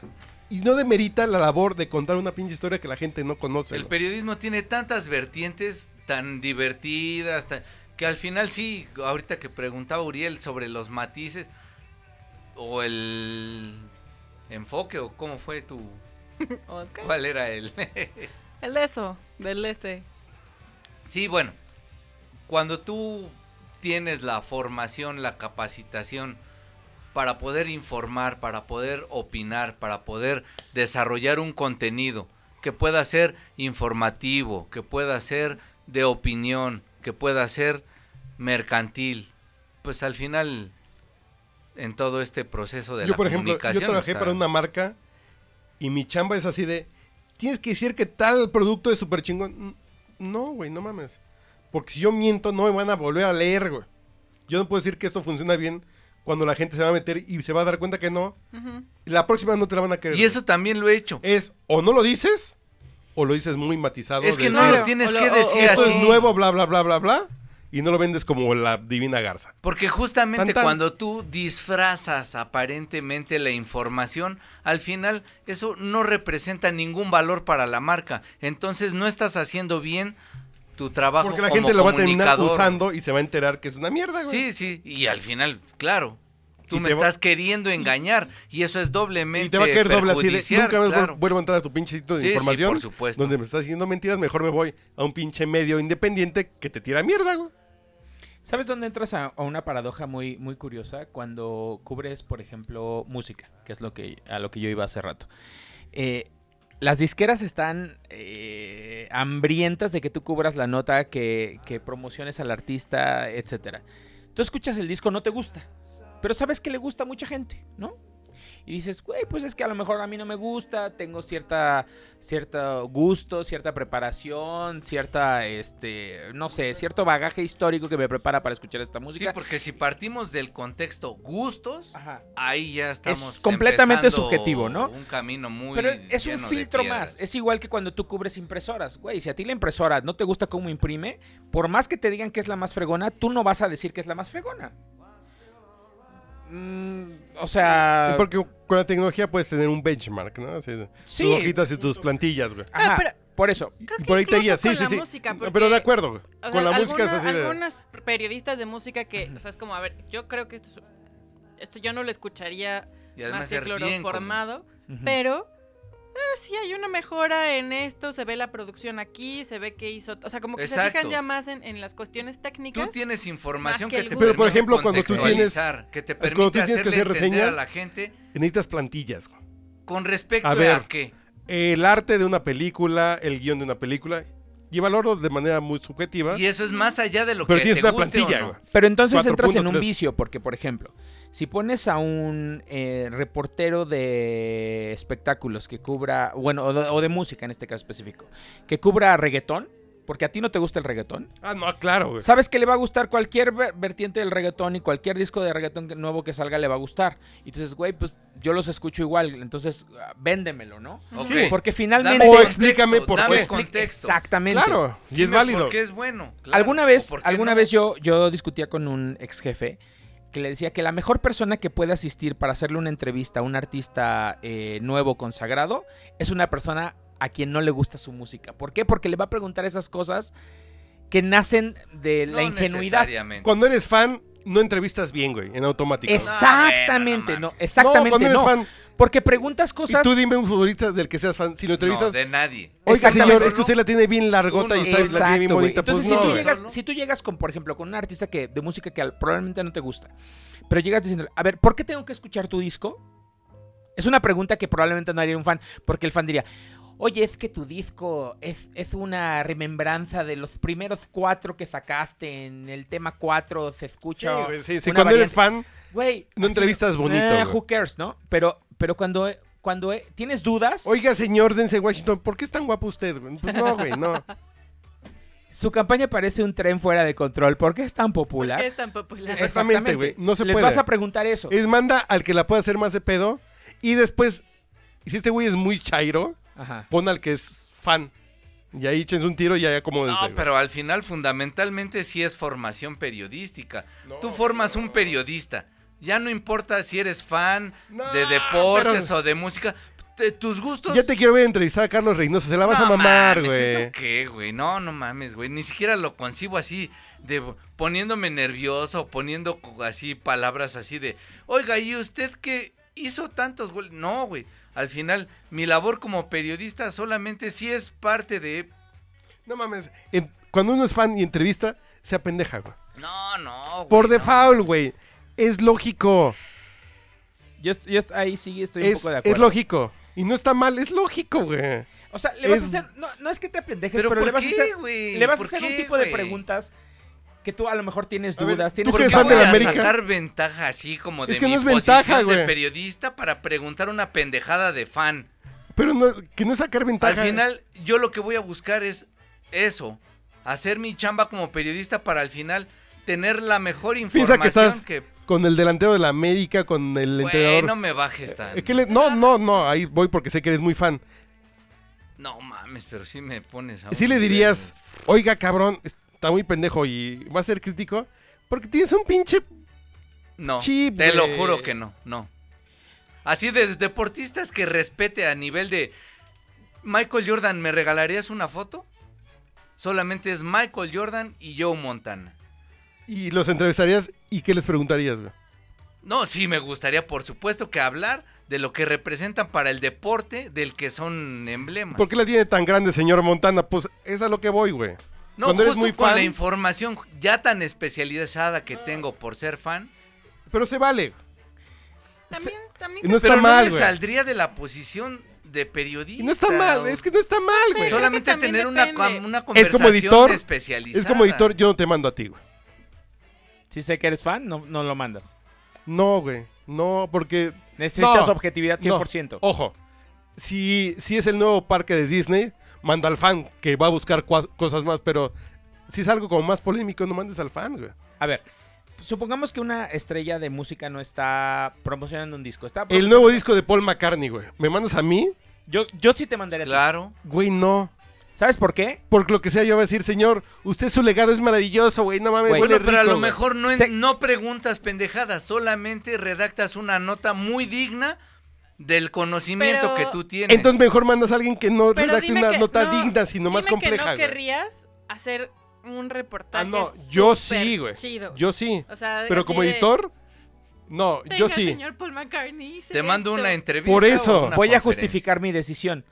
y no demerita la labor de contar una pinche historia que la gente no conoce. el güey. periodismo tiene tantas vertientes tan divertidas, tan- que al final sí, ahorita que preguntaba Uriel sobre los matices o el enfoque o cómo fue tu... ¿Cuál era el...? El eso, del este. Sí, bueno, cuando tú tienes la formación, la capacitación para poder informar, para poder opinar, para poder desarrollar un contenido que pueda ser informativo, que pueda ser de opinión, que pueda ser mercantil, pues al final en todo este proceso de yo, la por ejemplo, yo trabajé está- para una marca y mi chamba es así de, tienes que decir que tal producto es súper chingón. No, güey, no mames. Porque si yo miento, no me van a volver a leer, güey. Yo no puedo decir que esto funciona bien cuando la gente se va a meter y se va a dar cuenta que no. La próxima no te la van a querer. Y eso también lo he hecho. es o no lo dices o lo dices muy matizado. Es que de no decir, lo tienes que o- decir Esto así. es nuevo, bla, bla, bla, bla, bla. Y no lo vendes como la divina garza. Porque justamente Tan, tan. cuando tú disfrazas aparentemente la información, al final eso no representa ningún valor para la marca. Entonces no estás haciendo bien tu trabajo Porque la como gente lo va a terminar usando y se va a enterar que es una mierda, güey. Sí, sí, y al final, claro, tú me va- estás queriendo engañar y eso es doblemente Y te va a caer doble así de, nunca más claro. vuelvo a entrar a tu pinche sitio de Sí, sí, información. por supuesto. Donde me estás diciendo mentiras, mejor me voy a un pinche medio independiente que te tira mierda, güey. ¿Sabes dónde entras a, a una paradoja muy, muy curiosa? Cuando cubres, por ejemplo, música, que es lo que, a lo que yo iba hace rato. Eh, las disqueras están eh, hambrientas de que tú cubras la nota, que, que promociones al artista, etcétera. Tú escuchas el disco, no te gusta, pero sabes que le gusta a mucha gente, ¿no? Y dices, güey, pues es que a lo mejor a mí no me gusta, tengo cierta, cierto gusto, cierta preparación, cierta, este, no sé, cierto bagaje histórico que me prepara para escuchar esta Sí, música. porque si partimos del contexto gustos, Ajá. ahí ya estamos. completamente empezando subjetivo, ¿no? Un camino muy. Pero es un filtro más. Es igual que cuando tú cubres impresoras. Güey, si a ti la impresora no te gusta cómo imprime, por más que te digan que es la más fregona, tú no vas a decir que es la más fregona. Mm, o sea... Porque con la tecnología puedes tener un benchmark, ¿no? Así, de- Sí. Tus hojitas y tus plantillas, güey. ajá, Ah, pero- por eso. Creo que por ahí te guías, sí, con sí, la sí. música, Pero de acuerdo, güey. o Con sea, la música es así de... Algunas periodistas de música que, o sea, es como, a ver, yo creo que esto, es- esto yo no lo escucharía más como- cloroformado, pero eh, sí hay una mejora en esto, se ve la producción aquí, se ve que hizo, o sea, como que se fijan ya más en, en las cuestiones técnicas. Tú tienes información que que, te. Pero, por permite ejemplo, cuando tú tienes- que te cuando permite tú tienes que hacer reseñas, a la gente Necesitas plantillas, güey. con respecto A a, ver. qué. El arte de una película, el guion de una película, y valoro de manera muy subjetiva. Y eso es más allá de lo Pero que tienes te una guste o plantilla, no. güey. Pero entonces entras en un 4.3. vicio, porque, por ejemplo, si pones a un eh, reportero de espectáculos que cubra, bueno, o de, o de música en este caso específico, que cubra reggaetón, porque a ti no te gusta el reggaetón, Ah, no, claro, güey. sabes que le va a gustar cualquier ver- vertiente del reggaetón y cualquier disco de reggaetón nuevo que salga le va a gustar. Y entonces, güey, pues yo los escucho igual, entonces ah, véndemelo, ¿no? Ok. Sí. Porque Dame finalmente... O explícame por dame qué. contexto. Exactamente. Claro, y es Dime válido. ¿Por qué es bueno? Claro. alguna ¿O vez, alguna no? vez yo, yo discutía con un ex jefe que le decía que la mejor persona que puede asistir para hacerle una entrevista a un artista eh, nuevo consagrado es una persona a quien no le gusta su música. ¿Por qué? Porque le va a preguntar esas cosas que nacen de la No ingenuidad. Cuando eres fan, no entrevistas bien, güey, en automático. Exactamente, No, no, bueno, no, exactamente cuando eres no. fan, Porque preguntas y cosas. tú dime un favorito del que seas fan. Si lo No, entrevistas, de nadie. oiga, señor, es que usted la tiene bien largota y sabe, la tiene bien bonita. Pues Entonces, no, si, tú llegas, Solo. si tú llegas con, por ejemplo, con un artista que de música que probablemente no te gusta, pero llegas diciendo, a ver, ¿por qué tengo que escuchar tu disco? Es una pregunta que probablemente no haría un fan, porque el fan diría, oye, es que tu disco es, es una remembranza de los primeros cuatro que sacaste en el tema 4, se Sí, escucha. sí, sí, una cuando eres variante". fan, Güey, no así, entrevistas bonito, eh, who cares, ¿no? Pero, pero cuando, cuando eh, tienes dudas, oiga, señor Denzel Washington, ¿por qué es tan guapo usted? Pues no, güey, no. su campaña parece un tren fuera de control. ¿Por qué es tan ¿Por popular? qué es tan popular? Exactamente, güey, no se Les puede. vas a preguntar eso. Es manda al que la pueda hacer más de pedo y después, si este güey es muy chairo, Ajá. pon al que es fan. Y ahí échense un tiro y ahí acomódense. No, pero al final fundamentalmente sí es formación periodística. Tú formas un periodista. Ya no importa si eres fan No, de deportes pero- o de música. te- tus gustos. Ya te quiero ver entrevistar a Carlos Reynoso, se la vas No a mamar, güey. ¿Eso qué, güey? No, no mames, güey. Ni siquiera lo concibo así, de poniéndome nervioso, poniendo así palabras así de, oiga, ¿y usted qué hizo tantos goles? No, güey. Al final, mi labor como periodista solamente sí es parte de. No mames, en- cuando uno es fan y entrevista, se apendeja, güey. No, no, güey. Por no. default, güey. Es lógico. Yo, yo ahí sí estoy un Es, poco de es acuerdo. lógico. Y no está mal, es lógico, güey. O sea, le vas a Es- hacer. No, no es que te apendejes, Pero, pero, ¿por le vas qué, a hacer. güey? Le vas a ¿Por hacer un tipo de preguntas que tú a lo mejor tienes A ver, dudas. ¿tú tienes que ¿Por eres qué fan de voy la a América? sacar ventaja así como de Es que mi no es posición ventaja, de periodista para preguntar una pendejada de fan? Pero no, que no es sacar ventaja. Al final, yo lo que voy a buscar es eso. Hacer mi chamba como periodista para al final tener la mejor Piensa información que estás que... con el delantero de la América, con el Güey, entrenador. no me bajes tan... Eh, ¿qué le- No, no, no, ahí voy porque sé que eres muy fan. No mames, pero sí me pones a... Y sí un le nivel, dirías, oiga, cabrón, está muy pendejo y va a ser crítico. Porque tienes un pinche. No, chip, te lo güey. juro que no, no. Así de deportistas que respete a nivel de... Michael Jordan, ¿me regalarías una foto? Solamente es Michael Jordan y Joe Montana. Y los entrevistarías y qué les preguntarías, güey. No, sí, me gustaría, por supuesto, que hablar de lo que representan para el deporte del que son emblemas. ¿Por qué la tiene tan grande, señor Montana? Pues es a lo que voy, güey. No, Cuando eres justo muy con fan. la información ya tan especializada que tengo por ser fan, Pero se vale. También, también no está pero mal, no me güey. saldría de la posición de periodista. Y no está mal, o- es que no está mal, güey. solamente tener una, una Es conversación como editor, especializada. Es como editor, yo no te mando a ti, güey. Si sé que eres fan, no, no lo mandas. No, güey. No, porque. Necesitas No, objetividad no. 100%. Ojo. Si, si es el nuevo parque de Disney, manda al fan que va a buscar cosas más, pero si es algo como más polémico, no mandes al fan, güey. A ver, supongamos que una estrella de música no está promocionando un disco. Está El nuevo disco de Paul McCartney, güey. ¿Me mandas a mí? Yo, yo sí te mandaría a ti. Claro. Güey, no. ¿Sabes por qué? Por lo que sea, yo voy a decir, señor, usted su legado es maravilloso, güey. No mames, Güey, Bueno, pero a lo güey. mejor no, en- Se- no preguntas pendejadas, solamente redactas una nota muy digna del conocimiento Pero- que tú tienes. Entonces mejor mandas a alguien que no Pero redacte una que- nota no, digna, sino más dime que compleja, no güey. querrías hacer un reportaje Ah, no, yo sí, güey. chido. Yo sí. O sea, Pero como de, editor, no, yo "Venga, sí. señor Paul McCartney, Te mando esto". una entrevista. Por eso. Voy a justificar mi decisión.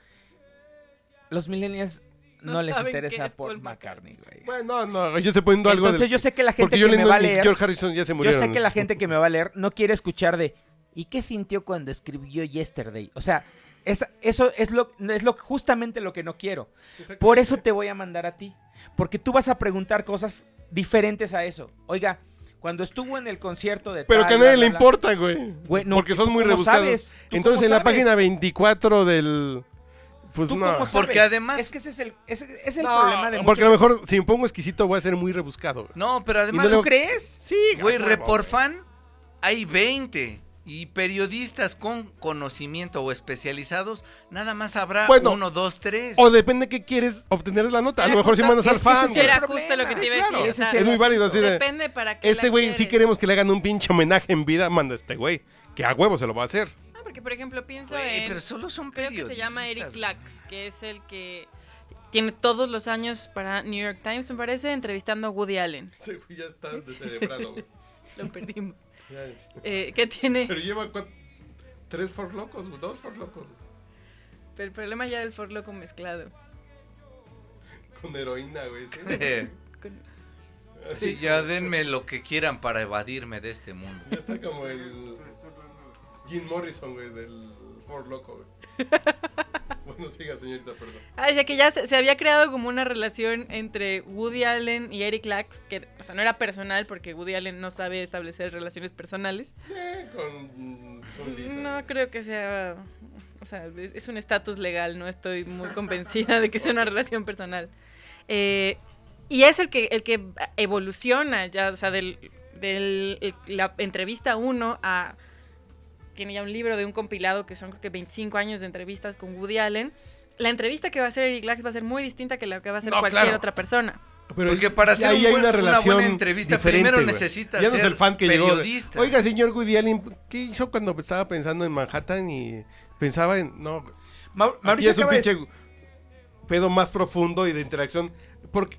Los millennials no, No les interesa es Paul Paul McCartney, güey. Bueno, no, yo estoy poniendo algo Entonces del- yo sé que la gente Porque que John me va a leer, George Harrison ya se yo murieron. sé que la gente que me va a leer no quiere escuchar de ¿y qué sintió cuando escribió Yesterday? O sea, es- eso es lo es lo justamente lo que no quiero. Por eso te voy a mandar a ti, porque tú vas a preguntar cosas diferentes a eso. Oiga, cuando estuvo en el concierto de Pero tal, que a nadie bla, le bla, importa, güey. Güey, no, porque ¿tú son muy rebuscados. Entonces en la página 24 del... Pues ¿Tú no. cómo sabes? Porque además- Es que ese es el, ese es el No, problema de porque a lo mejor si me pongo exquisito voy a ser muy rebuscado. No, pero además, no ¿Tú crees? Sí, güey, a huevo, Report güey. Fan hay 20. Y periodistas con conocimiento o especializados, nada más habrá Bueno, uno, dos, tres. O depende qué quieres obtener la nota. A lo mejor si mandas al fan. Era justo lo que te iba a claro. decir. Es muy válido. así de, Depende para qué este güey, si queremos que le hagan un pinche homenaje en vida, manda a este güey. Que a huevo se lo va a hacer. Porque por ejemplo pienso Güey, en... pero solo son Creo que se llama Eric Lax, que es el que tiene todos los años para New York Times, me parece, entrevistando a Woody Allen. Güey ya está descerebrado, güey. Lo perdimos. Eh, ¿Qué tiene? Pero lleva tres for locos, güey, dos for locos. güey. Pero el problema ya era el For Loco mezclado. Con heroína, güey. ¿sí? Con- sí, ya denme lo que quieran para evadirme de este mundo. Ya está como el Jim Morrison, güey, del for loco, güey. Bueno, siga, señorita, perdón. Ah, ya que ya se, se había creado como una relación entre Woody Allen y Eric Lax, que, o sea, no era personal porque Woody Allen no sabe establecer relaciones personales. Eh, con Sun Li. No creo que sea, o sea, es, es un estatus legal, no estoy muy convencida de que sea una relación personal. Eh, y es el que, el que evoluciona ya, o sea, del, del- el- la entrevista 1 a... Tiene ya un libro de un compilado que son creo que 25 años de entrevistas con Woody Allen. La entrevista que va a hacer Eric Lax va a ser muy distinta que la que va a hacer No, cualquier claro. otra persona. Pero Porque para hacer ahí un hay buen- una una relación buena entrevista, primero güey. necesitas Ya no es ser el fan que llegó. periodista. Oiga, señor Woody Allen, ¿qué hizo cuando estaba pensando en Manhattan y pensaba en no? Aquí Mauricio es un de pinche pedo más profundo y de interacción. Porque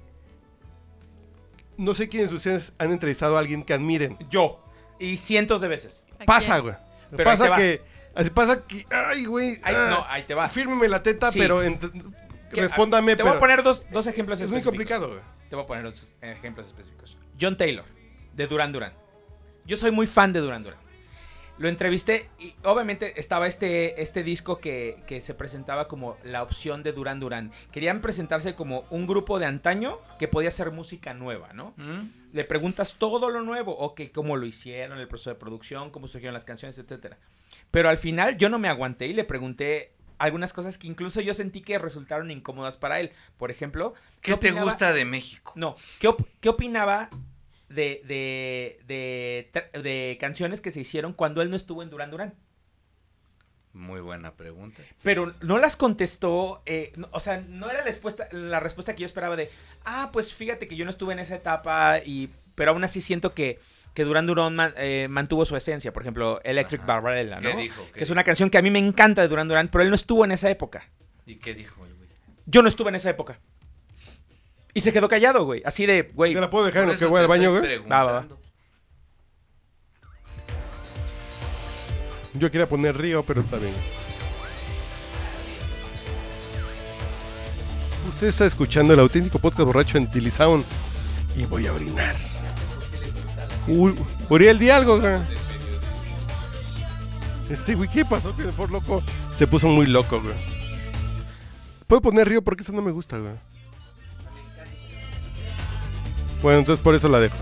no sé quiénes de ustedes han entrevistado a alguien que admiren. Yo. Y cientos de veces. ¿A Pasa, güey. Pero pasa que. Pasa que. Ay, güey. Ahí, ah, no, ahí te va. Fírmeme la teta, Sí. pero. respóndame, Te pero. voy a poner dos, dos ejemplos es muy específicos. complicado, güey. Te voy a poner dos ejemplos específicos. John Taylor, de Duran Duran. Yo soy muy fan de Duran Duran. Lo entrevisté y obviamente estaba este, este disco que, que se presentaba como la opción de Duran Duran. Querían presentarse como un grupo de antaño que podía hacer música nueva, ¿no? ¿Mm? Le preguntas todo lo nuevo, ok, cómo lo hicieron, el proceso de producción, cómo surgieron las canciones, etcétera. Pero al final yo no me aguanté y le pregunté algunas cosas que incluso yo sentí que resultaron incómodas para él. Por ejemplo, ¿Qué te opinaba- gusta de México? no, ¿qué, op- qué opinaba de, de, de, de canciones que se hicieron cuando él no estuvo en Duran Duran? Muy buena pregunta. Pero no las contestó, eh, no- o sea, no era la respuesta, la respuesta que yo esperaba de, ah, pues fíjate que yo no estuve en esa etapa, y, pero aún así siento que, que Duran Duran man- eh, mantuvo su esencia. Por ejemplo, Electric Ajá. Barbarella, ¿no? ¿Qué dijo? ¿Qué Que es dijo? una canción que a mí me encanta de Duran Duran, pero él no estuvo en esa época. ¿Y qué dijo el güey? Yo no estuve en esa época. Y se quedó callado, güey. Así de, güey. ¿Te la puedo dejar en lo que voy al baño, güey? Va, va, va. Yo quería poner Río, pero está bien. Usted está escuchando el auténtico podcast borracho en Tilizaun y voy a orinar. Uy, Uriel, di algo, güey. Este, güey, ¿qué pasó? Que el For Loco se puso muy loco, güey. ¿Puedo poner río? Porque eso no me gusta, güey. Bueno, entonces por eso la dejo.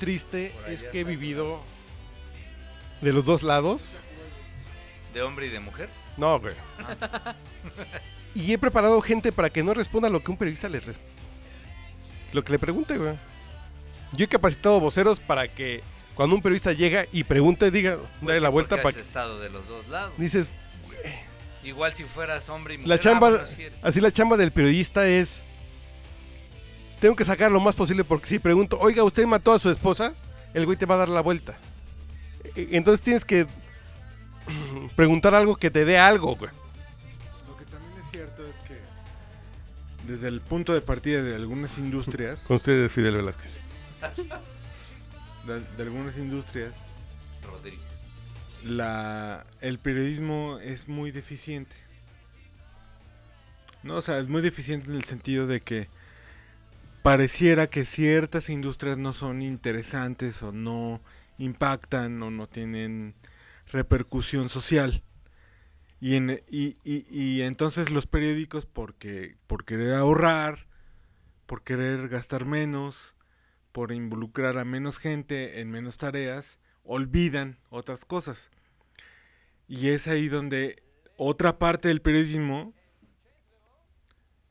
Triste es que he vivido de los dos lados. ¿De hombre y de mujer? No, güey. y he preparado gente para que no responda lo que un periodista le res- lo que le pregunte, güey. Yo he capacitado voceros para que cuando un periodista llega y pregunte, diga, Pues dale sí, la vuelta para has que estado de los dos lados. dices, Igual si fueras hombre y mujer. la chamba, ah, bueno, así la chamba del periodista es tengo que sacar lo más posible porque si pregunto, "Oiga, usted mató a su esposa", el güey te va a dar la vuelta. E- Entonces tienes que preguntar algo que te dé algo, güey. Lo que también es cierto es que desde el punto de partida de algunas industrias, Con ustedes Fidel Velázquez. de, de algunas industrias, Rodrigo. la el periodismo es muy deficiente. No, o sea, es muy deficiente en el sentido de que pareciera que ciertas industrias no son interesantes o no impactan o no tienen repercusión social. Y, en, y, y- y entonces los periódicos, porque, por querer ahorrar, por querer gastar menos, por involucrar a menos gente en menos tareas, olvidan otras cosas. Y es ahí donde otra parte del periodismo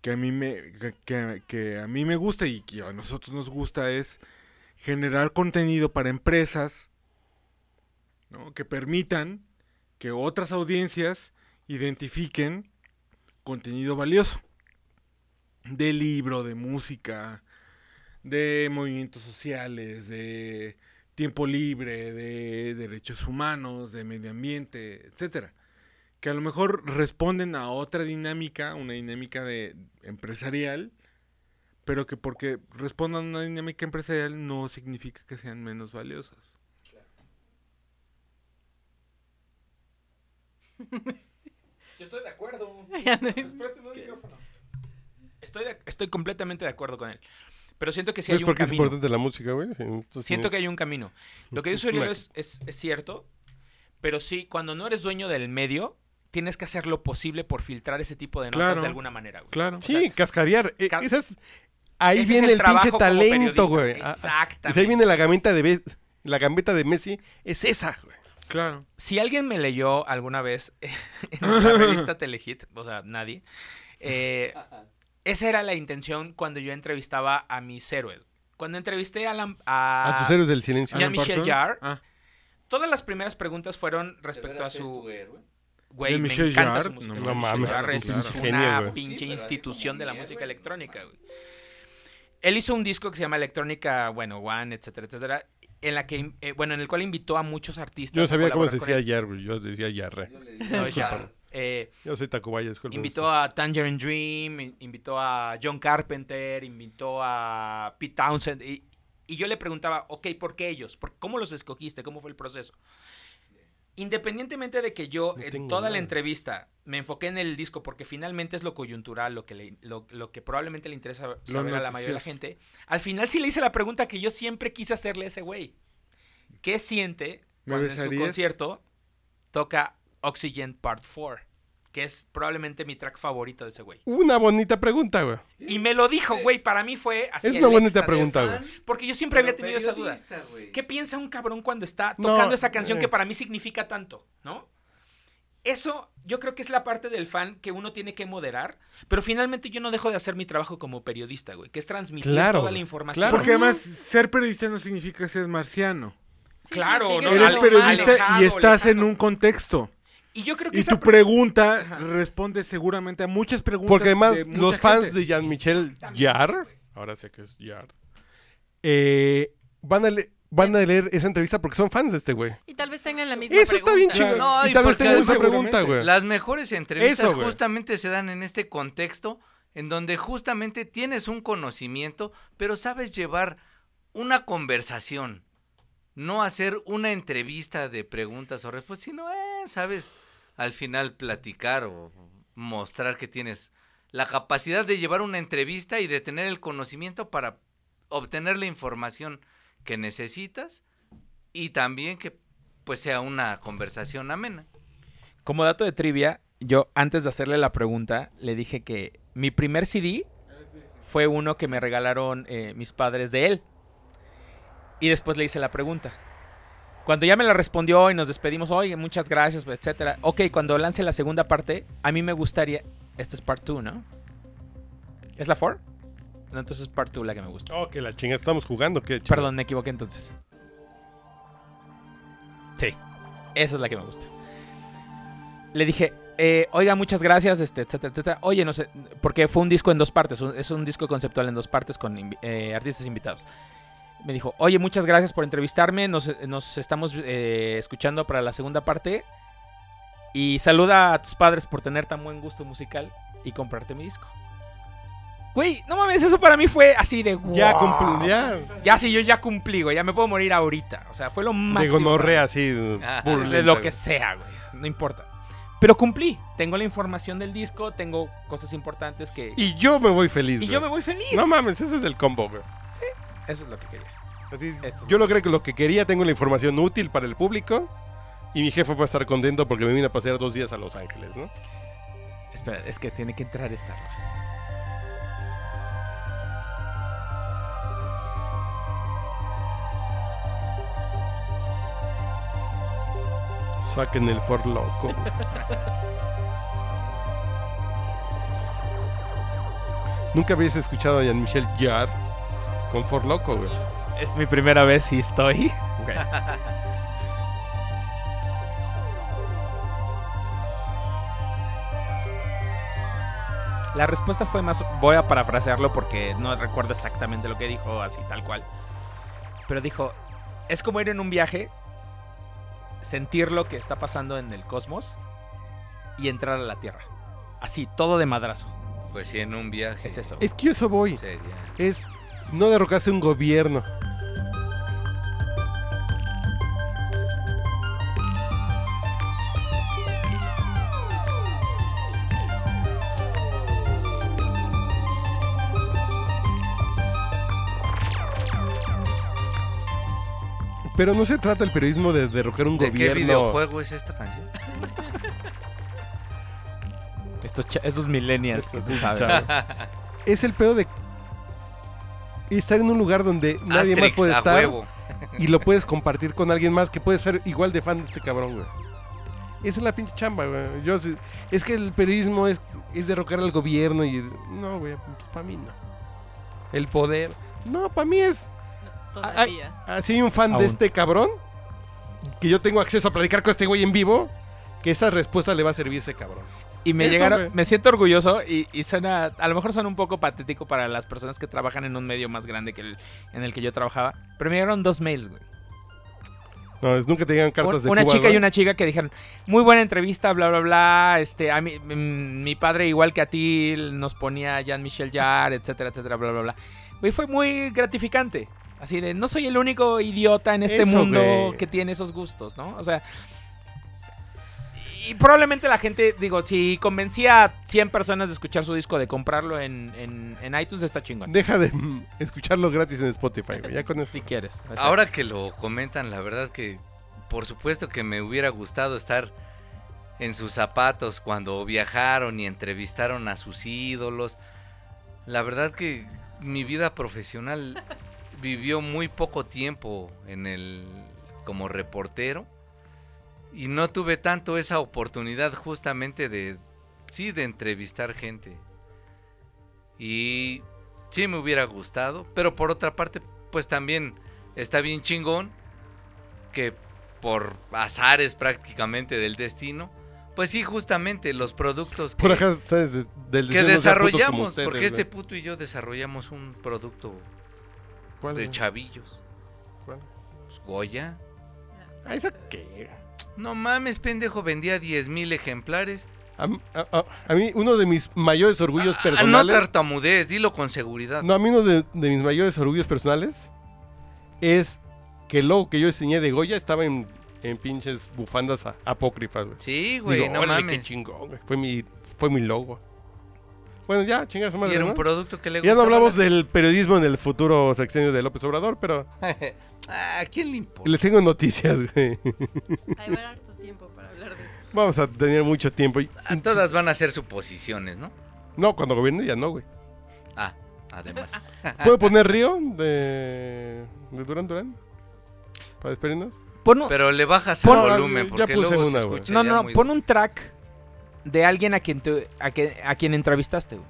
que a mí me que- que, a mí me gusta y que a nosotros nos gusta es generar contenido para empresas que permitan que otras audiencias identifiquen contenido valioso de libro, de música, de movimientos sociales, de tiempo libre, de derechos humanos, de medio ambiente, etcétera, que a lo mejor responden a otra dinámica, una dinámica de empresarial, pero que porque respondan a una dinámica empresarial no significa que sean menos valiosas. Yo estoy de acuerdo. Ya no- Estoy, de- estoy completamente de acuerdo con él. Pero siento que sí ¿Ves hay un qué es camino. importante la música, güey? Entonces, Siento que hay un camino. Lo que dice Uriel es, es, es cierto, pero sí, cuando no eres dueño del medio, tienes que hacer lo posible por filtrar ese tipo de notas Claro. de alguna manera, güey. Claro. O sea, Sí, cascadear. eh, ca- esa es- ahí ese es viene el pinche talento, güey. Ah, Exactamente. ahí viene la gambeta de la gambeta de Messi. Es esa, güey. Claro. Si alguien me leyó alguna vez en la revista Telehit, o sea, nadie, eh, esa era la intención cuando yo entrevistaba a mis héroes. Cuando entrevisté a, la, a, A tus héroes del silencio. Jean-Michel. Jarre. Ah, todas las primeras preguntas fueron respecto a su... Güey, me Jean-Michel encanta Jarre, su música. no No Jean-Michel mames, Jarre es claro. una pinche institución de la música electrónica, güey. Él hizo un disco que se llama Electrónica, bueno, One, etcétera, etcétera, en la que, eh, bueno, en el cual invitó a muchos artistas. Yo sabía cómo se decía Yar, güey. Yo decía Yarre. él. No, Jarre. Eh, Yo soy Tacubaya, invitó a Tangerine Dream, in- invitó a John Carpenter, invitó a Pete Townsend. Y, y yo le preguntaba, ok, ¿por qué ellos? ¿Por, ¿Cómo los escogiste? ¿Cómo fue el proceso? Independientemente de que yo No en toda la entrevista me enfoqué en el disco porque finalmente es lo coyuntural, lo que, le- lo, lo que probablemente le interesa saber a la mayoría de la gente, al final sí le hice la pregunta que yo siempre quise hacerle a ese güey. ¿Qué siente ¿Me cuando en su concierto toca Oxygen Part 4? Que es probablemente mi track favorito de ese güey. Una bonita pregunta, güey. Y me lo dijo, güey, para mí fue así. Es una bonita pregunta, güey. Porque yo siempre había tenido esa duda. ¿Qué piensa un cabrón cuando está No, tocando esa canción eh. que para mí significa tanto, ¿no? Eso yo creo que es la parte del fan que uno tiene que moderar, pero finalmente yo no dejo de hacer mi trabajo como periodista, güey, que es transmitir Claro, toda la información. claro. Porque además, ser periodista no significa ser marciano. Sí, Claro, sí, no, sigues Eres periodista alejado, y estás en un contexto. Y yo creo que Y esa tu pre- pregunta Ajá. responde seguramente a muchas preguntas. Porque además, de mucha los fans gente. de Jean-Michel Jarre, ahora sé que es Jarre, eh, van, a le- van a leer esa entrevista porque son fans de este güey. Y tal vez tengan la misma Eso está bien pregunta. chingón. No, y y tal vez tengan esa pregunta, güey. Las mejores entrevistas Eso, justamente se dan en este contexto en donde justamente tienes un conocimiento, pero sabes llevar una conversación, no hacer una entrevista de preguntas o respuestas, sino, eh, sabes, al final platicar o mostrar que tienes la capacidad de llevar una entrevista y de tener el conocimiento para obtener la información que necesitas y también que pues sea una conversación amena. Como dato de trivia, yo antes de hacerle la pregunta, le dije que mi primer CD fue uno que me regalaron eh, mis padres de él. Y después le hice la pregunta. Cuando ya me la respondió y nos despedimos, oye, muchas gracias, etcétera. Ok, cuando lance la segunda parte, a mí me gustaría. Esta es part 2, ¿no? ¿Es la 4? No, entonces es part 2 la que me gusta. Oh, que la chinga, estamos jugando, qué chinga. Perdón, me equivoqué entonces. Sí, esa es la que me gusta. Le dije, eh, oiga, muchas gracias, este, etcétera, etcétera. Oye, no sé, porque fue un disco en dos partes, es un disco conceptual en dos partes con eh, artistas invitados. Me dijo, oye, muchas gracias por entrevistarme, nos, nos estamos eh, escuchando para la segunda parte. Y saluda a tus padres por tener tan buen gusto musical y comprarte mi disco. Güey, no mames, eso para mí fue así de... Ya wow. cumplí, ya. Ya sí, yo ya cumplí, güey. Ya me puedo morir ahorita. O sea, fue lo De máximo. gonorrea, así. De lo que sea, güey. No importa. Pero cumplí. Tengo la información del disco, tengo cosas importantes que... Y, Y yo me voy feliz, yo me voy feliz. No mames, ese es el combo, güey. Eso es lo que quería. Así, Esto. yo logré que lo que quería, tengo la información útil para el público. Y mi jefe va a estar contento porque me vine a pasear dos días a Los Ángeles, ¿no? Espera, es que tiene que entrar esta. rola. Saquen el For Loco. Nunca habías escuchado a Jean-Michel Jarre con For Loco, güey. Es mi primera vez y estoy... La respuesta fue más, voy a parafrasearlo porque no recuerdo exactamente lo que dijo así tal cual. Pero dijo, es como ir en un viaje, sentir lo que está pasando en el cosmos y entrar a la Tierra. Así, todo de madrazo. Pues sí, en un viaje. Es eso. Es que eso voy. Sería. Es no derrocase un gobierno. Pero no se trata el periodismo de derrocar un ¿De gobierno. ¿Qué videojuego es esta canción? Estos, millennials. Que tú sabes. es el pedo de estar en un lugar donde nadie más puede a estar huevo. y lo puedes compartir con alguien más que puede ser igual de fan de este cabrón, güey. Esa es la pinche chamba, güey. Yo sé- es que el periodismo es, es derrocar al gobierno y no, güey, pues para mí no. El poder, no, para mí es Todavía. Si hay un fan Aún. de este cabrón, que yo tengo acceso a platicar con este güey en vivo, que esa respuesta le va a servir a ese cabrón. Y me Eso, llegaron, güey. me siento orgulloso y, y suena, a lo mejor suena un poco patético para las personas que trabajan en un medio más grande que el en el que yo trabajaba, pero me llegaron dos mails, güey. No, es, nunca te llegan cartas de una Cuba, chica y una chica que dijeron, muy buena entrevista, bla, bla, bla, este, a mí, mm, mi padre igual que a ti nos ponía Jean-Michel Jarre, etcétera, etcétera, bla, bla, bla. Güey, fue muy gratificante. Así de, no soy el único idiota en este Eso, mundo güey. que tiene esos gustos, ¿no? O sea... Y probablemente la gente, digo, si convencía a 100 personas de escuchar su disco, de comprarlo en, en, en iTunes, está chingón. Deja de mm, escucharlo gratis en Spotify, güey. Ya con eso. Si quieres. O sea, Ahora que lo comentan, la verdad que por supuesto que me hubiera gustado estar en sus zapatos cuando viajaron y entrevistaron a sus ídolos. La verdad que mi vida profesional vivió muy poco tiempo en el como reportero y no tuve tanto esa oportunidad justamente de sí de entrevistar gente. Y sí me hubiera gustado, pero por otra parte pues también está bien chingón que por azares prácticamente del destino, pues sí, justamente los productos que, Por acá, ¿sabes? De- del que desarrollamos, ustedes, porque este puto y yo desarrollamos un producto ¿Cuál, de chavillos. ¿Cuál? Pues, Goya. Ah, ¿eso qué? No mames, pendejo, vendía 10 mil ejemplares. A, a- a- a mí, uno de mis mayores orgullos Ah, no personales. tartamudez, dilo con seguridad. No, a mí uno de, de mis mayores orgullos personales es que el logo que yo diseñé de Goya estaba en, en pinches bufandas a- apócrifas, güey. Sí, güey, Digo, no mames. qué chingón, güey. Fue mi, fue mi logo. Bueno, ya, chingas Y madre, era un ¿no? producto que le Ya no hablamos la- del periodismo en el futuro sexenio de López Obrador, pero ¿A quién le importa? les tengo noticias, güey. Hay harto tiempo para hablar de eso. Vamos a tener mucho tiempo. Y- A todas van a ser suposiciones, ¿no? No, cuando gobierne ya no, güey. Ah, además. ¿Puedo poner Río de, de Durán Durán? ¿Para despedirnos? pon un- Pero le bajas Pon- al volumen ya porque puse luego una, se güey. escucha no, ya no, no, muy- pon un track de alguien a quien, te- a, que- a quien entrevistaste, güey.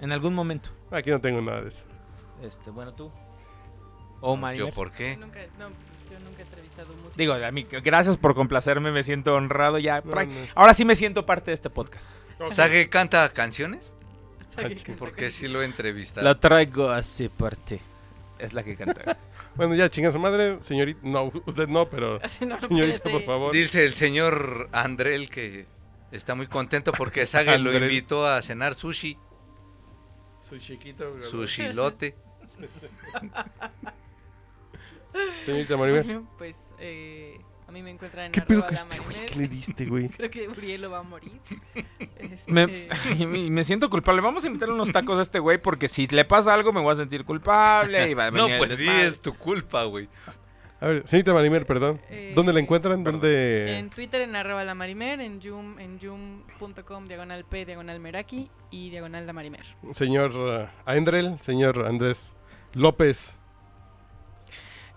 En algún momento. Aquí no tengo nada de eso. Este, bueno, tú. O. ¿Yo por qué? Nunca, no, yo nunca he entrevistado música. Digo, a mí, gracias por complacerme, me siento honrado ya. No, Prac- no. Ahora sí me siento parte de este podcast. ¿Sage canta canciones? Porque sí lo he entrevistado. La traigo así por ti. Es la que canta. Bueno, ya chinga su madre, señorita. No, usted no, pero. Así no, Señorita, por favor. Dice el señor Andrel que está muy contento porque Sage lo invitó a cenar sushi, Soy chiquito. güey. sushilote. Señorita Maribel. Bueno, pues eh, a mí me encuentran en ¿Qué pedo la este güey? ¿Qué le diste, güey? Creo que Urielo va a morir. Este, Me, y me- siento culpable. Vamos a invitarle unos tacos a este güey porque si le pasa algo me voy a sentir culpable. Y va a No, venir el pues sí, es tu culpa, güey. A ver, señorita Marimer, perdón. Eh, ¿Dónde la encuentran? ¿Dónde...? En Twitter en arroba la Marimer, en Joom, en joom.com, diagonal P, diagonal Meraki y diagonal la Marimer. Señor uh, Andrel, señor Andrés López.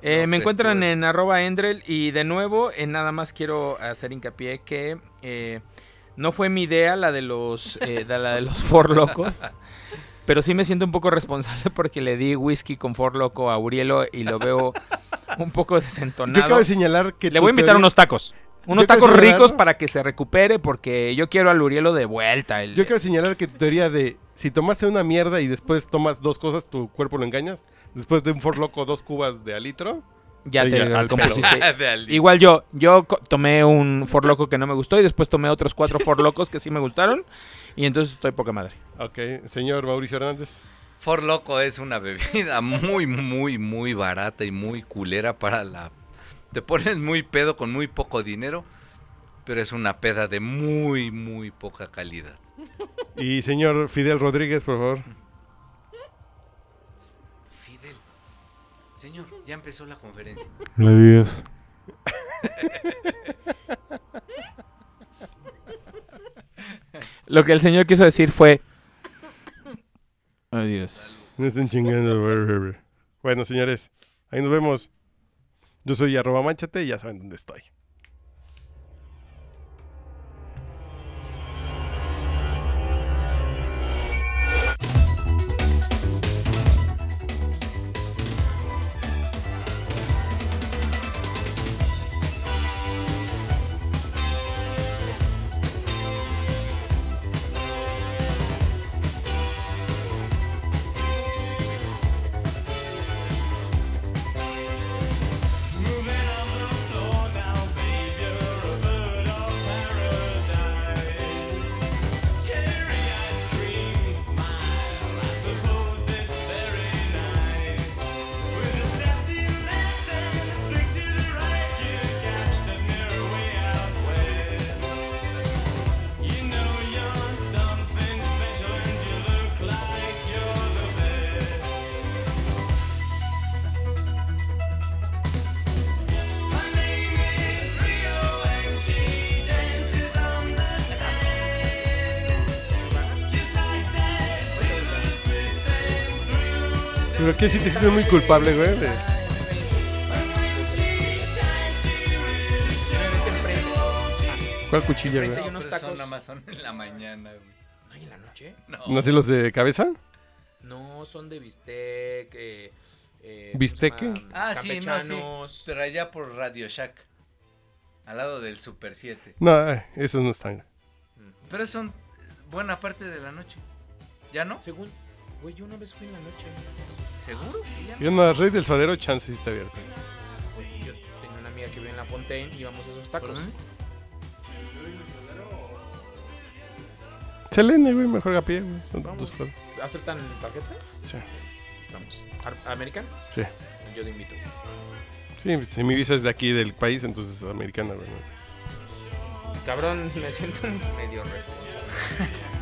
Eh, me encuentran eres. en arroba Endrel y de nuevo, en nada más quiero hacer hincapié que eh, no fue mi idea la de los eh, de la de los For Locos, pero sí me siento un poco responsable porque le di whisky con For Loco a Urielo y lo veo un poco Yo desentonado. acabo de señalar que... Le voy a invitar teoría- unos tacos. Unos Yo tacos señalar- ricos para que se recupere porque yo quiero al Urielo de vuelta. el- Yo quiero señalar que tu teoría de si tomaste una mierda y después tomas dos cosas, tu cuerpo lo engañas. Después de un For Loco, dos cubas de alitro. ya te al compusiste. Igual yo, yo tomé un For Loco que no me gustó y después tomé otros cuatro For Locos que sí me gustaron y entonces estoy poca madre. Ok, señor Mauricio Hernández. For Loco es una bebida muy, muy, muy barata y muy culera para la... Te pones muy pedo con muy poco dinero, pero es una peda de muy, muy poca calidad. Y señor Fidel Rodríguez, por favor. Fidel. Señor, ya empezó la conferencia. Adiós. Lo que el señor quiso decir fue... Adiós. Me están chingando. Bueno, señores, ahí nos vemos. Yo soy arroba manchate y ya saben dónde estoy. Que si te sientes muy culpable, güey. de- ¿Cuál cuchilla, güey? hay unos tacos. son Amazon en la mañana, güey. Ay, en la noche. No. ¿No los de cabeza? No, son de bistec. Eh, eh, ¿Bisteque? ¿cómo se llama? Ah, sí, no, sí. Pero allá por Radio Shack. Al lado del Super 7. No, eh, esos no están. Pero son buena parte de la noche. ¿Ya no? Según. Güey, yo una vez fui en la noche. ¿Seguro? no? Yo no, Rey del Suadero, chance sí está abierto. Yo tenía una amiga que vive en la Fontaine y íbamos a esos ¿Por tacos. Selene, güey, mejor a pie, güey. Son Vamos. dos cosas. ¿Aceptan tarjeta? Sí. Estamos. Ar- ¿American? Sí. Yo te invito. Sí, si mi visa es de aquí del país, entonces es americana, güey. Cabrón, me siento medio responsable.